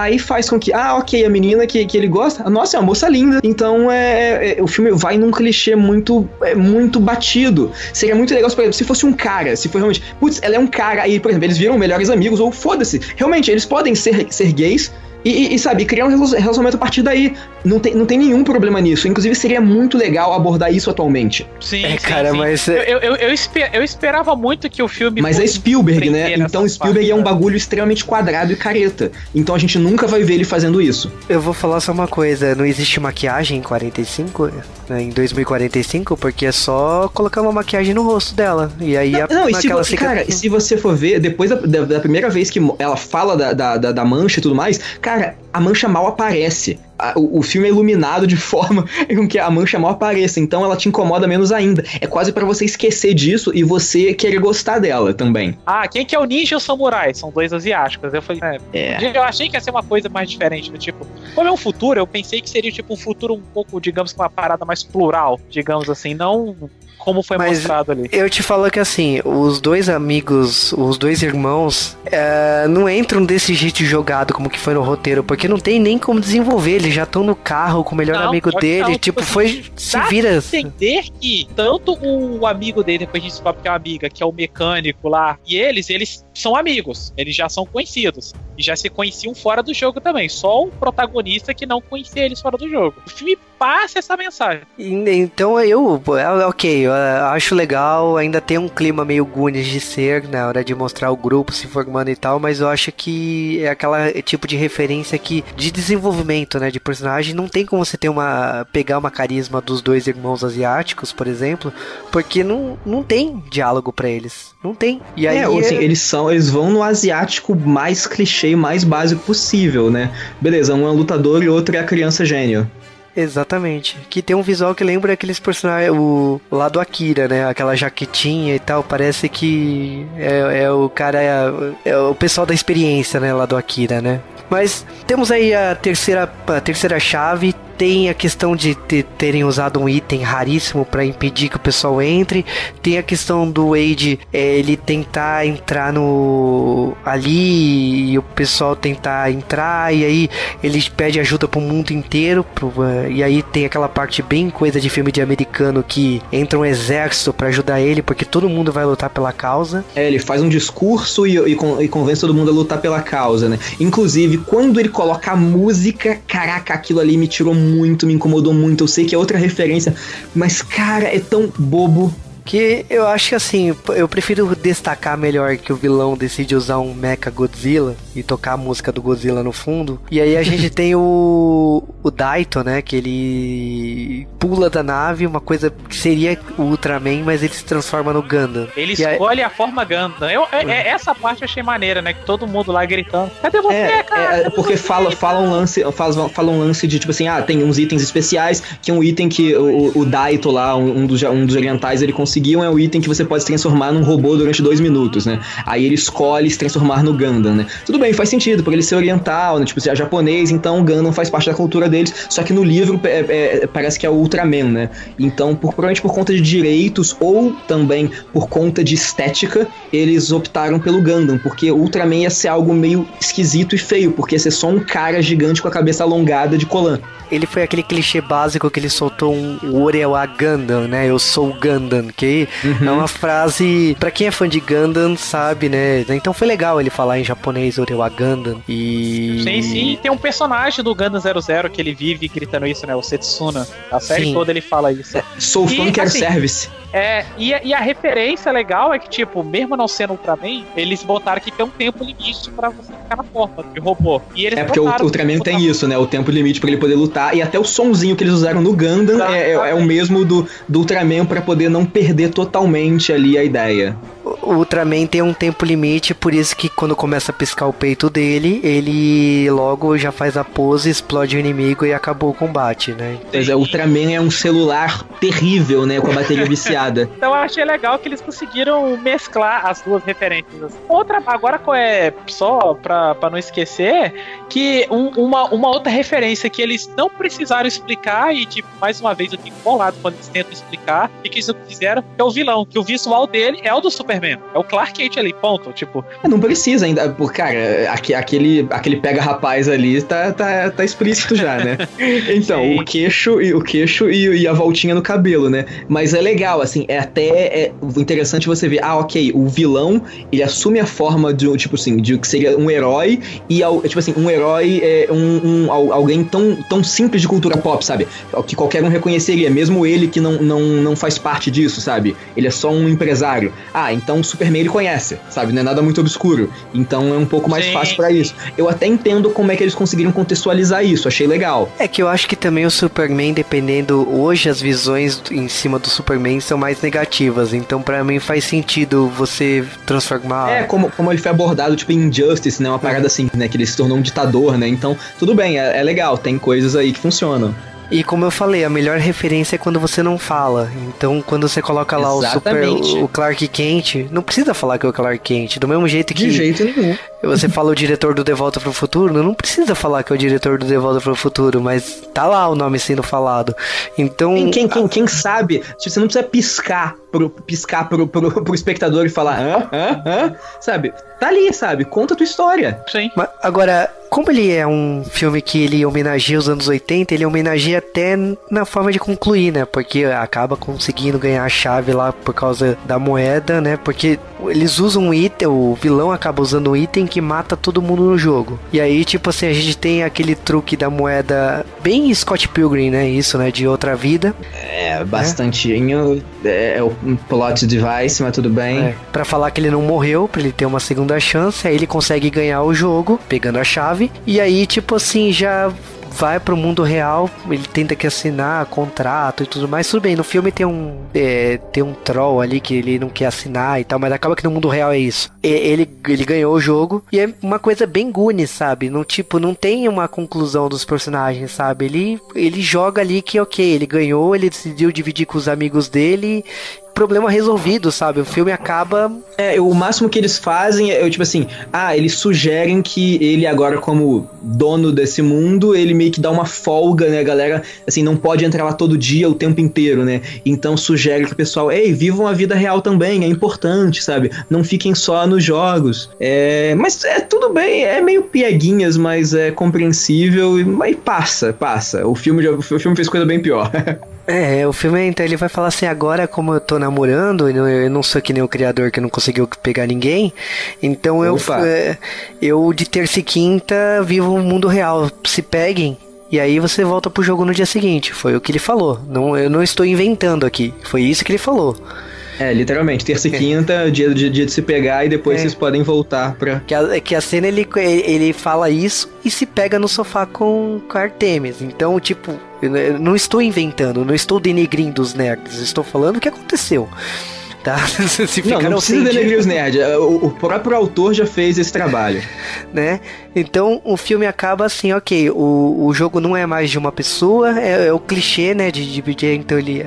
[SPEAKER 2] Aí faz com que, ah, ok, a menina que, que ele gosta, nossa, é uma moça linda. Então é, é, o filme vai num clichê muito, é, muito batido. Seria muito legal, por exemplo, se fosse um cara, se for realmente, putz, ela é um cara, aí, por exemplo, eles viram melhores amigos, ou foda-se. Realmente, eles podem ser, ser gays, e, e, sabe, criar um relacionamento a partir daí. Não tem, não tem nenhum problema nisso. Inclusive, seria muito legal abordar isso atualmente.
[SPEAKER 3] Sim, é, sim, cara, sim. mas. É- eu, eu, eu, esper, eu, esperava muito que o filme.
[SPEAKER 2] Mas é Spielberg, né? Então Spielberg parte, é um bagulho extremamente quadrado e careta. Então a gente nunca vai ver ele fazendo isso.
[SPEAKER 1] Eu vou falar só uma coisa: não existe maquiagem em 45, né, em 2045, porque é só colocar uma maquiagem no rosto dela. E aí
[SPEAKER 2] não, a, não e se, você, cara, e se você for ver, depois da, da, da, primeira vez que ela fala da, da, da mancha e tudo mais, cara, a mancha mal aparece. O, o filme é iluminado de forma com que a mancha mal apareça, então ela te incomoda menos ainda. É quase para você esquecer disso e você querer gostar dela também.
[SPEAKER 3] Ah, quem que é o ninja e o samurai? São dois asiáticos. Eu falei, é. é. Eu achei que ia ser uma coisa mais diferente, do tipo, como é um futuro, eu pensei que seria tipo um futuro um pouco, digamos, com uma parada mais plural, digamos assim, não como foi Mas mostrado ali.
[SPEAKER 1] Eu te falo que assim, os dois amigos, os dois irmãos, é, não entram desse jeito jogado como que foi no roteiro, porque não tem nem como desenvolver. Eles já estão no carro com o melhor não, amigo dele, não, tipo, tipo foi. Assim, se vira.
[SPEAKER 3] entender que tanto o amigo dele, depois a gente descobre que é uma amiga, que é o mecânico lá, e eles, eles são amigos, eles já são conhecidos. E já se conheciam fora do jogo também. Só o protagonista que não conhecia eles fora do jogo. O filme passa essa mensagem.
[SPEAKER 1] Então eu, é, ok, eu acho legal, ainda tem um clima meio Goonies de ser na hora de mostrar o grupo se formando e tal, mas eu acho que é aquela tipo de referência que de desenvolvimento, né, de personagem, não tem como você ter uma pegar uma carisma dos dois irmãos asiáticos, por exemplo, porque não, não tem diálogo para eles. Não tem.
[SPEAKER 2] E aí é, assim, é... eles são, eles vão no asiático mais clichê, mais básico possível, né? Beleza, um é lutador e outro é a criança gênio.
[SPEAKER 1] Exatamente. Que tem um visual que lembra aqueles personagens, o lá do Akira, né? Aquela jaquetinha e tal. Parece que é, é o cara, é, é, o pessoal da experiência, né? Lá do Akira, né? Mas temos aí a terceira, a terceira chave, tem a questão de terem usado um item raríssimo para impedir que o pessoal entre. Tem a questão do Wade é, ele tentar entrar no ali e o pessoal tentar entrar e aí ele pede ajuda pro mundo inteiro. Pro, uh, e aí tem aquela parte bem coisa de filme de americano que entra um exército para ajudar ele porque todo mundo vai lutar pela causa.
[SPEAKER 2] É, ele faz um discurso e, e, e convence todo mundo a lutar pela causa, né? Inclusive, quando ele coloca a música, caraca, aquilo ali me tirou muito, me incomodou muito. Eu sei que é outra referência, mas cara, é tão bobo
[SPEAKER 1] que eu acho que assim, eu prefiro destacar melhor que o vilão decide usar um Mecha Godzilla e tocar a música do Godzilla no fundo. E aí a gente tem o, o Daito, né? Que ele pula da nave, uma coisa que seria o Ultraman, mas ele se transforma no Gundam.
[SPEAKER 3] Ele e escolhe aí... a forma Gundam. Eu, é, é, essa parte eu achei maneira, né? Que todo mundo lá gritando: Cadê você, é, cara?
[SPEAKER 2] É, porque fala, fala, um lance, fala, fala um lance de tipo assim: ah, tem uns itens especiais, que é um item que o, o Daito lá, um, um, dos, um dos orientais, ele conseguiu conseguiam é o item que você pode se transformar num robô durante dois minutos, né? Aí ele escolhe se transformar no Gundam, né? Tudo bem, faz sentido, porque ele ser oriental, né? Tipo, se é japonês, então o Gundam faz parte da cultura deles, só que no livro é, é, parece que é o Ultraman, né? Então, por, provavelmente por conta de direitos ou também por conta de estética, eles optaram pelo Gundam, porque Ultraman ia ser algo meio esquisito e feio, porque ia ser só um cara gigante com a cabeça alongada de Colan.
[SPEAKER 1] Ele foi aquele clichê básico que ele soltou um Orewa Gundam, né? Eu sou o Gundam, que Uhum. É uma frase, para quem é fã de Gundam, sabe, né? Então foi legal ele falar em japonês Orewa Gundam. E.
[SPEAKER 3] Sim, sim. Tem um personagem do Gundam 00 que ele vive gritando isso, né? O Setsuna. A série sim. toda ele fala isso. É,
[SPEAKER 2] sou fã, quero assim, service.
[SPEAKER 3] É, e, e, a referência legal é que, tipo, mesmo não sendo Ultraman, eles botaram que tem um tempo limite para você ficar na forma de robô. E eles
[SPEAKER 2] é porque o Ultraman tem isso, né? O tempo limite para ele poder lutar. E até o sonzinho que eles usaram no Gundam é, é, é, o mesmo do, do Ultraman para poder não perder totalmente ali a ideia
[SPEAKER 1] o Ultraman tem um tempo limite, por isso que quando começa a piscar o peito dele, ele logo já faz a pose, explode o inimigo e acabou o combate, né?
[SPEAKER 2] Pois é, o Ultraman é um celular terrível, né? Com a bateria viciada.
[SPEAKER 3] então eu achei legal que eles conseguiram mesclar as duas referências. Outra, agora é só pra, pra não esquecer, que um, uma, uma outra referência que eles não precisaram explicar, e tipo, mais uma vez eu fico bolado quando eles tentam explicar, e que eles fizeram, é o vilão, que o visual dele é o do Superman Superman. É o Clark Kent ali, ponto. Tipo.
[SPEAKER 2] É, não precisa ainda. Cara, aquele, aquele pega rapaz ali tá, tá, tá explícito já, né? Então, Sim. o queixo, e o queixo e, e, a voltinha no cabelo, né? Mas é legal, assim, é até é interessante você ver, ah, ok, o vilão, ele assume a forma de, tipo assim, de que seria um herói, e, tipo assim, um herói é um, um, alguém tão, tão simples de cultura pop, sabe? Que qualquer um reconheceria, mesmo ele que não, não, não faz parte disso, sabe? Ele é só um empresário. Ah, então então o Superman ele conhece, sabe? Não é nada muito obscuro. Então é um pouco mais Sim. fácil para isso. Eu até entendo como é que eles conseguiram contextualizar isso, achei legal.
[SPEAKER 1] É que eu acho que também o Superman, dependendo, hoje as visões em cima do Superman são mais negativas. Então para mim faz sentido você transformar.
[SPEAKER 2] É, como, como ele foi abordado, tipo, em Injustice, né? Uma parada uhum. assim, né? Que ele se tornou um ditador, né? Então, tudo bem, é, é legal, tem coisas aí que funcionam.
[SPEAKER 1] E como eu falei, a melhor referência é quando você não fala. Então, quando você coloca lá Exatamente. o super o Clark Kent, não precisa falar que é o Clark Kent, do mesmo jeito que
[SPEAKER 2] De jeito nenhum.
[SPEAKER 1] Você fala o diretor do De Volta para o Futuro, não precisa falar que é o diretor do De Volta para o Futuro, mas tá lá o nome sendo falado. Então,
[SPEAKER 2] quem, quem, quem, quem sabe, você não precisa piscar pro, piscar pro, pro, pro espectador e falar, hã? Hã? Hã? Sabe? Tá ali, sabe? Conta a tua história.
[SPEAKER 1] Sim. Mas, agora, como ele é um filme que ele homenageia os anos 80, ele homenageia até na forma de concluir, né? Porque acaba conseguindo ganhar a chave lá por causa da moeda, né? Porque eles usam um item, o vilão acaba usando um item que mata todo mundo no jogo. E aí, tipo assim, a gente tem aquele truque da moeda bem Scott Pilgrim, né? Isso, né? De outra vida.
[SPEAKER 2] É, bastantinho. É, é o plot device, mas tudo bem. É,
[SPEAKER 1] pra falar que ele não morreu, pra ele ter uma segunda chance, aí ele consegue ganhar o jogo, pegando a chave. E aí, tipo assim, já vai pro mundo real, ele tenta que assinar contrato e tudo mais. Tudo bem, no filme tem um é, tem um troll ali que ele não quer assinar e tal, mas acaba que no mundo real é isso. E, ele, ele ganhou o jogo e é uma coisa bem Goonies, sabe? Não, tipo, não tem uma conclusão dos personagens, sabe? Ele, ele joga ali que, ok, ele ganhou, ele decidiu dividir com os amigos dele problema resolvido, sabe? O filme acaba.
[SPEAKER 2] É, o máximo que eles fazem é, tipo assim, ah, eles sugerem que ele agora, como dono desse mundo, ele meio que dá uma folga, né? A galera, assim, não pode entrar lá todo dia, o tempo inteiro, né? Então sugere que o pessoal, ei, vivam a vida real também, é importante, sabe? Não fiquem só nos jogos. É, mas é tudo bem, é meio pieguinhas, mas é compreensível, mas passa, passa. O filme, já, o filme fez coisa bem pior.
[SPEAKER 1] É, o filme, então, ele vai falar assim, agora como eu tô namorando, eu não sou que nem o criador que não conseguiu pegar ninguém, então eu, é, eu de terça e quinta vivo o mundo real, se peguem, e aí você volta pro jogo no dia seguinte, foi o que ele falou, não, eu não estou inventando aqui, foi isso que ele falou.
[SPEAKER 2] É, literalmente, terça e é. quinta, dia, dia, dia de se pegar e depois é. vocês podem voltar pra.
[SPEAKER 1] Que a, que a cena ele, ele fala isso e se pega no sofá com, com Artemis. Então, tipo, eu não estou inventando, não estou denegrindo os nerds, estou falando o que aconteceu tá?
[SPEAKER 2] Se não, não precisa denegrir os nerds. O, o, próprio autor já fez esse trabalho.
[SPEAKER 1] né? Então o filme acaba assim, ok, o, o jogo não é mais de uma pessoa, é, é o clichê, né? De dividir, então ele,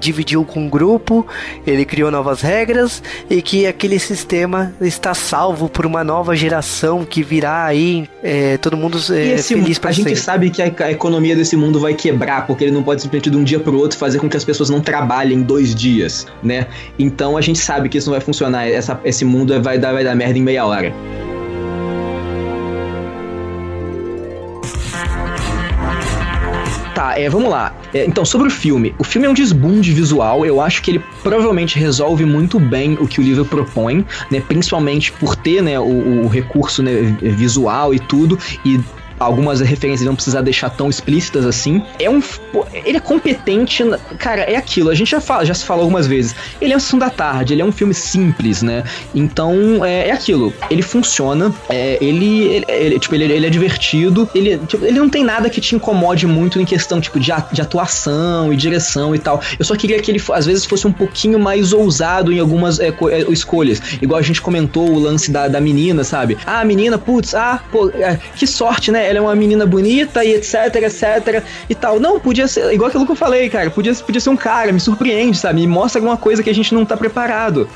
[SPEAKER 1] dividiu com um grupo, ele criou novas regras e que aquele sistema está salvo por uma nova geração que virá aí é, todo mundo é, esse, feliz
[SPEAKER 2] pra A gente sabe que a, a, economia desse mundo vai quebrar, porque ele não pode simplesmente de um dia pro outro fazer com que as pessoas não trabalhem dois dias, né? Então a gente sabe que isso não vai funcionar, essa, esse mundo vai dar, vai dar merda em meia hora. Tá, é, vamos lá. É, então, sobre o filme. O filme é um desbunde visual. Eu acho que ele provavelmente resolve muito bem o que o livro propõe, né? Principalmente por ter, né, o, o recurso né, visual e tudo. E algumas referências não precisar deixar tão explícitas assim. É um. Ele é competente. Cara, é aquilo. A gente já, fala, já se falou algumas vezes. Ele é um Sessão da Tarde, ele é um filme simples, né? Então, é, é aquilo. Ele funciona. É, ele, ele, ele, tipo, ele, ele é divertido. Ele, tipo, ele não tem nada que te incomode muito em questão, tipo, de, de atuação e direção e tal. Eu só queria que ele, às vezes, fosse um pouquinho mais ousado em algumas é, é, escolhas. Igual a gente comentou o lance da, da menina, sabe? Ah, a menina, putz, ah, pô, é, que sorte, né? Ela é uma menina bonita e etc, etc e tal. Não, podia ser, igual aquilo que eu falei, cara, podia, podia ser um cara, me surpreende, sabe? Me mostra alguma coisa que a gente não tá preparado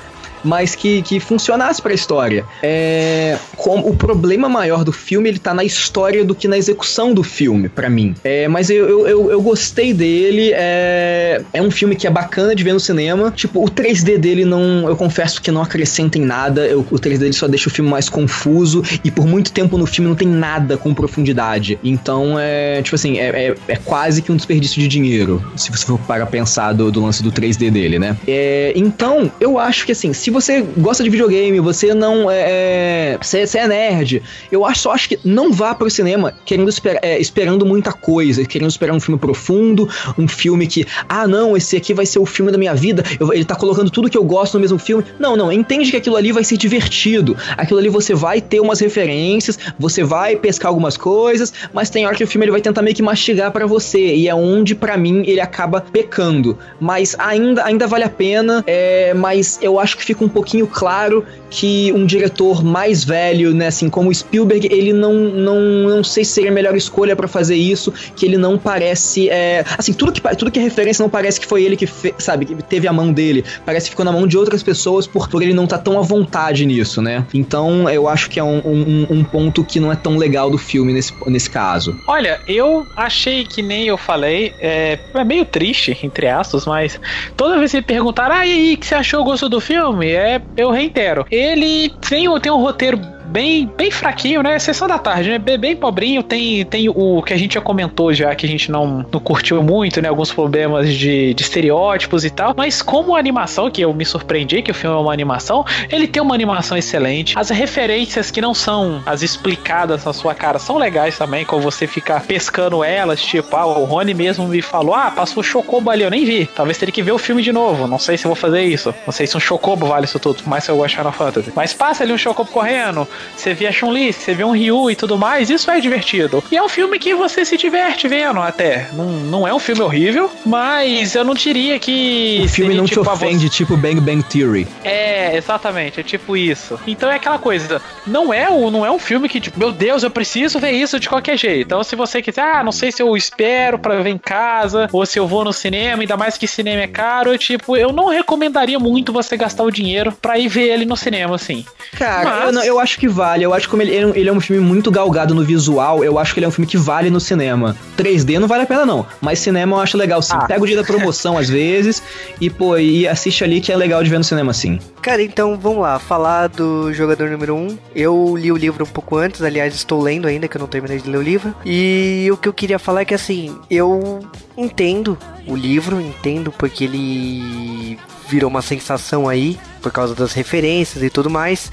[SPEAKER 2] mas que, que funcionasse para a história. É, com, o problema maior do filme ele tá na história do que na execução do filme, para mim. É, mas eu, eu, eu, eu, gostei dele. É, é um filme que é bacana de ver no cinema. Tipo, o 3D dele não. Eu confesso que não acrescenta em nada. Eu, o 3D dele só deixa o filme mais confuso. E por muito tempo no filme não tem nada com profundidade. Então é. Tipo assim, é, é, é quase que um desperdício de dinheiro. Se você for para pensar do, do lance do 3D dele, né? É, então, eu acho que assim, se se você gosta de videogame, você não é. é você, é nerd, eu acho, só acho que não vá pro cinema querendo esper, é, esperando muita coisa, querendo esperar um filme profundo, um filme que, ah, não, esse aqui vai ser o filme da minha vida, eu, ele tá colocando tudo que eu gosto no mesmo filme. Não, não, entende que aquilo ali vai ser divertido. Aquilo ali você vai ter umas referências, você vai pescar algumas coisas, mas tem hora que o filme ele vai tentar meio que mastigar para você, e é onde, para mim, ele acaba pecando. Mas ainda, ainda vale a pena, é, mas eu acho que fica fica um pouquinho claro que um diretor mais velho, né, assim, como Spielberg, ele não, não, não sei se seria a melhor escolha para fazer isso, que ele não parece, é, assim, tudo que, tudo que é referência não parece que foi ele que, fe, sabe, que teve a mão dele, parece que ficou na mão de outras pessoas por, por ele não tá tão à vontade nisso, né, então eu acho que é um, um, um ponto que não é tão legal do filme nesse, nesse caso.
[SPEAKER 3] Olha, eu achei que nem eu falei, é, é meio triste, entre aspas, mas toda vez que me perguntaram, ah, e aí, que você achou o gosto do filme? É, eu reitero, ele tem, tem um roteiro bem, bem fraquinho, né? Sessão da tarde, né? Bem, bem pobrinho. Tem, tem o que a gente já comentou já, que a gente não, não curtiu muito, né? Alguns problemas de, de estereótipos e tal. Mas como animação, que eu me surpreendi que o filme é uma animação, ele tem uma animação excelente. As referências que não são as explicadas na sua cara são legais também, como você ficar pescando elas, tipo, ah, o Rony mesmo me falou, ah, passou o Chocobo ali, eu nem vi. Talvez teria que ver o filme de novo. Não sei se vou fazer isso. Não sei se um Chocobo vale isso tudo, mais que eu goste de Final Fantasy. Mas passa ali um Chocobo correndo, você vê a Chun-Li, você vê um Ryu e tudo mais, isso é divertido. E é um filme que você se diverte vendo até. Não, não é um filme horrível, mas eu não diria que.
[SPEAKER 2] O filme seria, não tipo, te ofende, você... tipo Bang Bang Theory.
[SPEAKER 3] É, exatamente, é tipo isso. Então é aquela coisa, não é, o, não é um filme que, tipo, meu Deus, eu preciso ver isso de qualquer jeito. Então, se você quiser, ah, não sei se eu espero para ver em casa, ou se eu vou no cinema, ainda mais que cinema é caro, eu, tipo, eu não recomendaria muito você gastar o dinheiro pra ir ver ele no cinema, assim.
[SPEAKER 2] Cara, Mas... eu, não, eu acho que vale. Eu acho que como ele, ele é um filme muito galgado no visual, eu acho que ele é um filme que vale no cinema. 3D não vale a pena, não. Mas cinema eu acho legal sim. Ah. Pega o dia da promoção às vezes e, pô, e assiste ali que é legal de ver no cinema sim.
[SPEAKER 1] Cara, então vamos lá, falar do jogador número 1. Um. Eu li o livro um pouco antes, aliás, estou lendo ainda, que eu não terminei de ler o livro. E o que eu queria falar é que assim, eu entendo o livro, entendo porque ele virou uma sensação aí por causa das referências e tudo mais.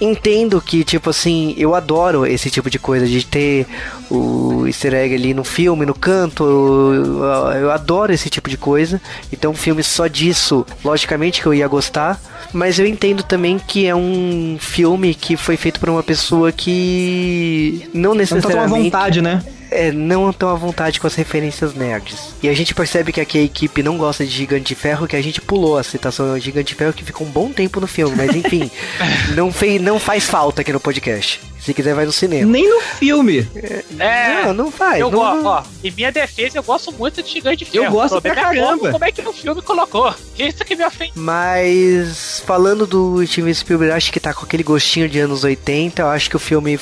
[SPEAKER 1] Entendo que, tipo assim, eu adoro esse tipo de coisa, de ter o easter egg ali no filme, no canto. Eu, eu adoro esse tipo de coisa. Então, um filme só disso, logicamente que eu ia gostar. Mas eu entendo também que é um filme que foi feito por uma pessoa que não necessariamente. Não tá
[SPEAKER 2] vontade, né?
[SPEAKER 1] É, não estão à vontade com as referências nerds. E a gente percebe que aqui a equipe não gosta de Gigante de Ferro, que a gente pulou a citação de Gigante de Ferro, que ficou um bom tempo no filme, mas enfim, não, fez, não faz falta aqui no podcast. Se quiser, vai no cinema.
[SPEAKER 2] Nem no filme.
[SPEAKER 3] É. Não, não faz. Eu gosto, ó. Em minha defesa, eu gosto muito de Gigante de Ferro.
[SPEAKER 2] Eu gosto pra é caramba.
[SPEAKER 3] Como é que o filme colocou? Isso que me ofende.
[SPEAKER 1] Mas, falando do Steven Spielberg, acho que tá com aquele gostinho de anos 80. Eu acho que o filme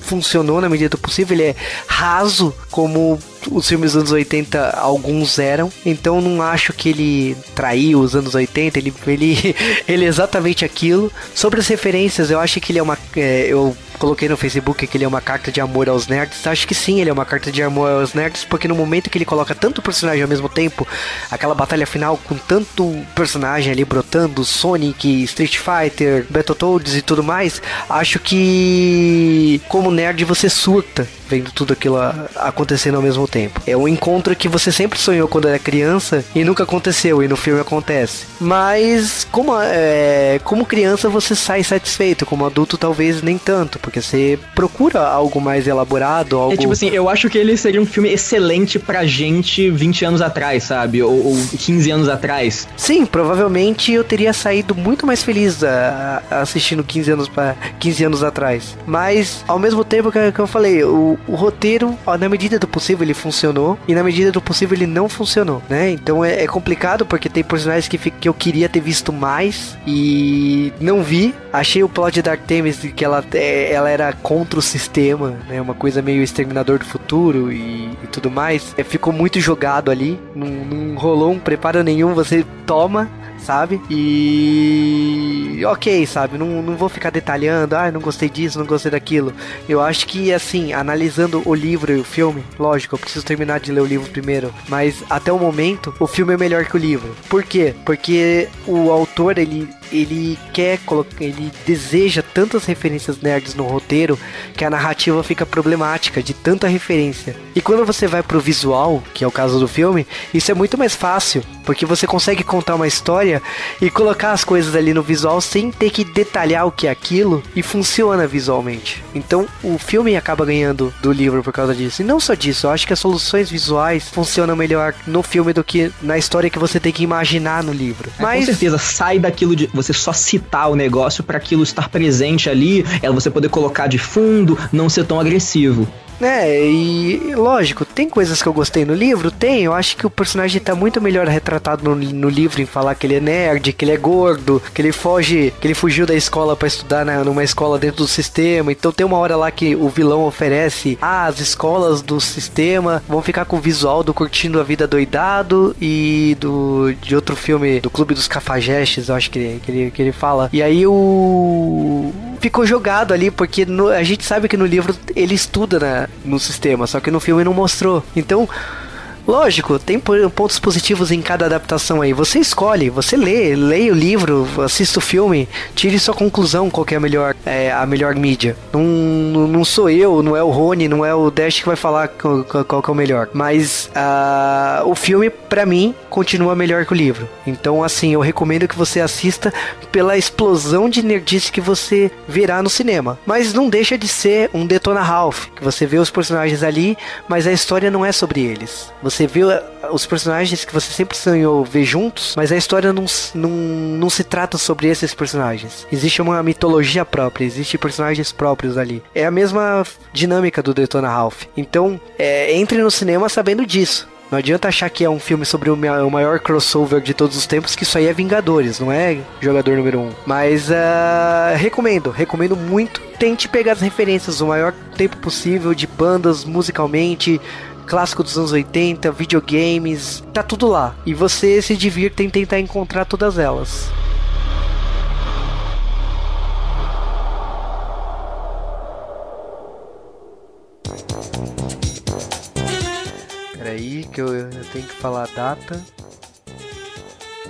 [SPEAKER 1] funcionou na medida do possível, ele é raso, como os filmes dos anos 80 alguns eram. Então não acho que ele traiu os anos 80, ele, ele, ele é exatamente aquilo. Sobre as referências, eu acho que ele é uma. É, eu coloquei no Facebook que ele é uma carta de amor aos nerds. Acho que sim, ele é uma carta de amor aos nerds, porque no momento que ele coloca tanto personagem ao mesmo tempo, aquela batalha final com tanto personagem ali brotando, Sonic, Street Fighter, Battletoads e tudo mais, acho que como nerd você surta vendo tudo aquilo acontecendo ao mesmo tempo. É um encontro que você sempre sonhou quando era criança e nunca aconteceu, e no filme acontece. Mas como, é, como criança você sai satisfeito, como adulto talvez nem tanto, porque você procura algo mais elaborado, algo...
[SPEAKER 2] É tipo assim, eu acho que ele seria um filme excelente pra gente 20 anos atrás, sabe? Ou, ou 15 anos atrás.
[SPEAKER 1] Sim, provavelmente eu teria saído muito mais feliz a, a assistindo 15 anos, pra, 15 anos atrás. Mas, ao mesmo tempo que, que eu falei, o, o roteiro, ó, na medida do possível, ele funcionou e na medida do possível ele não funcionou, né? Então é, é complicado porque tem personagens que, que eu queria ter visto mais e não vi. Achei o plot de Dark Themes que ela, é, ela era contra o sistema, né? Uma coisa meio Exterminador do Futuro e, e tudo mais. É, ficou muito jogado ali, não, não rolou um preparo nenhum, você toma sabe? E. Ok, sabe? Não, não vou ficar detalhando, ah, não gostei disso, não gostei daquilo. Eu acho que, assim, analisando o livro e o filme, lógico, eu preciso terminar de ler o livro primeiro, mas até o momento, o filme é melhor que o livro. Por quê? Porque o autor, ele ele quer colocar, ele deseja tantas referências nerds no roteiro que a narrativa fica problemática de tanta referência. E quando você vai pro visual, que é o caso do filme, isso é muito mais fácil, porque você consegue contar uma história e colocar as coisas ali no visual sem ter que detalhar o que é aquilo e funciona visualmente. Então, o filme acaba ganhando do livro por causa disso. E não só disso, eu acho que as soluções visuais funcionam melhor no filme do que na história que você tem que imaginar no livro.
[SPEAKER 2] É, Mas... Com certeza, sai daquilo de você só citar o negócio para aquilo estar presente ali, é você poder colocar de fundo, não ser tão agressivo.
[SPEAKER 1] É, e lógico, tem coisas que eu gostei no livro? Tem, eu acho que o personagem tá muito melhor retratado no, no livro em falar que ele é nerd, que ele é gordo, que ele foge, que ele fugiu da escola para estudar na, numa escola dentro do sistema. Então tem uma hora lá que o vilão oferece ah, as escolas do sistema vão ficar com o visual do Curtindo a Vida Doidado e do de outro filme do Clube dos Cafajestes, eu acho que, que, ele, que ele fala. E aí o ficou jogado ali, porque no, a gente sabe que no livro ele estuda né, no sistema, só que no filme não mostrou. Então, Lógico, tem pontos positivos em cada adaptação aí. Você escolhe, você lê, leia o livro, assista o filme, tire sua conclusão qual é a melhor, é, a melhor mídia. Não, não sou eu, não é o Rony, não é o Dash que vai falar qual, qual é o melhor. Mas uh, o filme, para mim, continua melhor que o livro. Então, assim, eu recomendo que você assista pela explosão de nerdice que você verá no cinema. Mas não deixa de ser um Detona Ralph, que você vê os personagens ali, mas a história não é sobre eles. Você você vê uh, os personagens que você sempre sonhou ver juntos, mas a história não, não, não se trata sobre esses personagens. Existe uma mitologia própria, existem personagens próprios ali. É a mesma dinâmica do Detona Ralph. Então, é, entre no cinema sabendo disso. Não adianta achar que é um filme sobre o maior crossover de todos os tempos, que isso aí é Vingadores, não é jogador número 1. Um. Mas uh, recomendo, recomendo muito. Tente pegar as referências o maior tempo possível de bandas musicalmente, clássico dos anos 80, videogames, tá tudo lá. E você se divirta em tentar encontrar todas elas. Peraí, que eu, eu tenho que falar a data.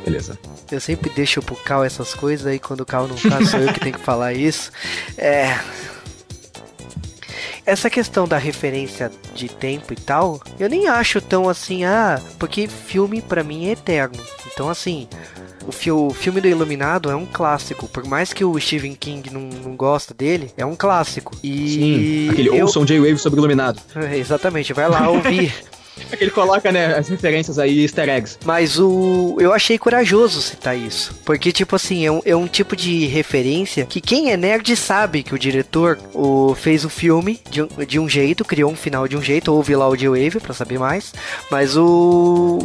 [SPEAKER 2] Beleza.
[SPEAKER 1] Eu sempre deixo pro Cal essas coisas, aí quando o Cal não tá, sou eu que tenho que falar isso. É essa questão da referência de tempo e tal, eu nem acho tão assim, ah, porque filme para mim é eterno. Então, assim, o, fi o, filme do Iluminado é um clássico. Por mais que o Stephen King não, não gosta dele, é um clássico.
[SPEAKER 2] E. Sim, aquele eu... Ouçam J-Wave sobre o Iluminado.
[SPEAKER 1] É, exatamente, vai lá ouvir.
[SPEAKER 2] É ele coloca, né, as referências aí, easter eggs.
[SPEAKER 1] Mas o. Eu achei corajoso citar isso. Porque, tipo assim, é um, é um tipo de referência que quem é nerd sabe que o diretor o, fez o filme de um, de um jeito, criou um final de um jeito, ouve lá o J-Wave pra saber mais. Mas o.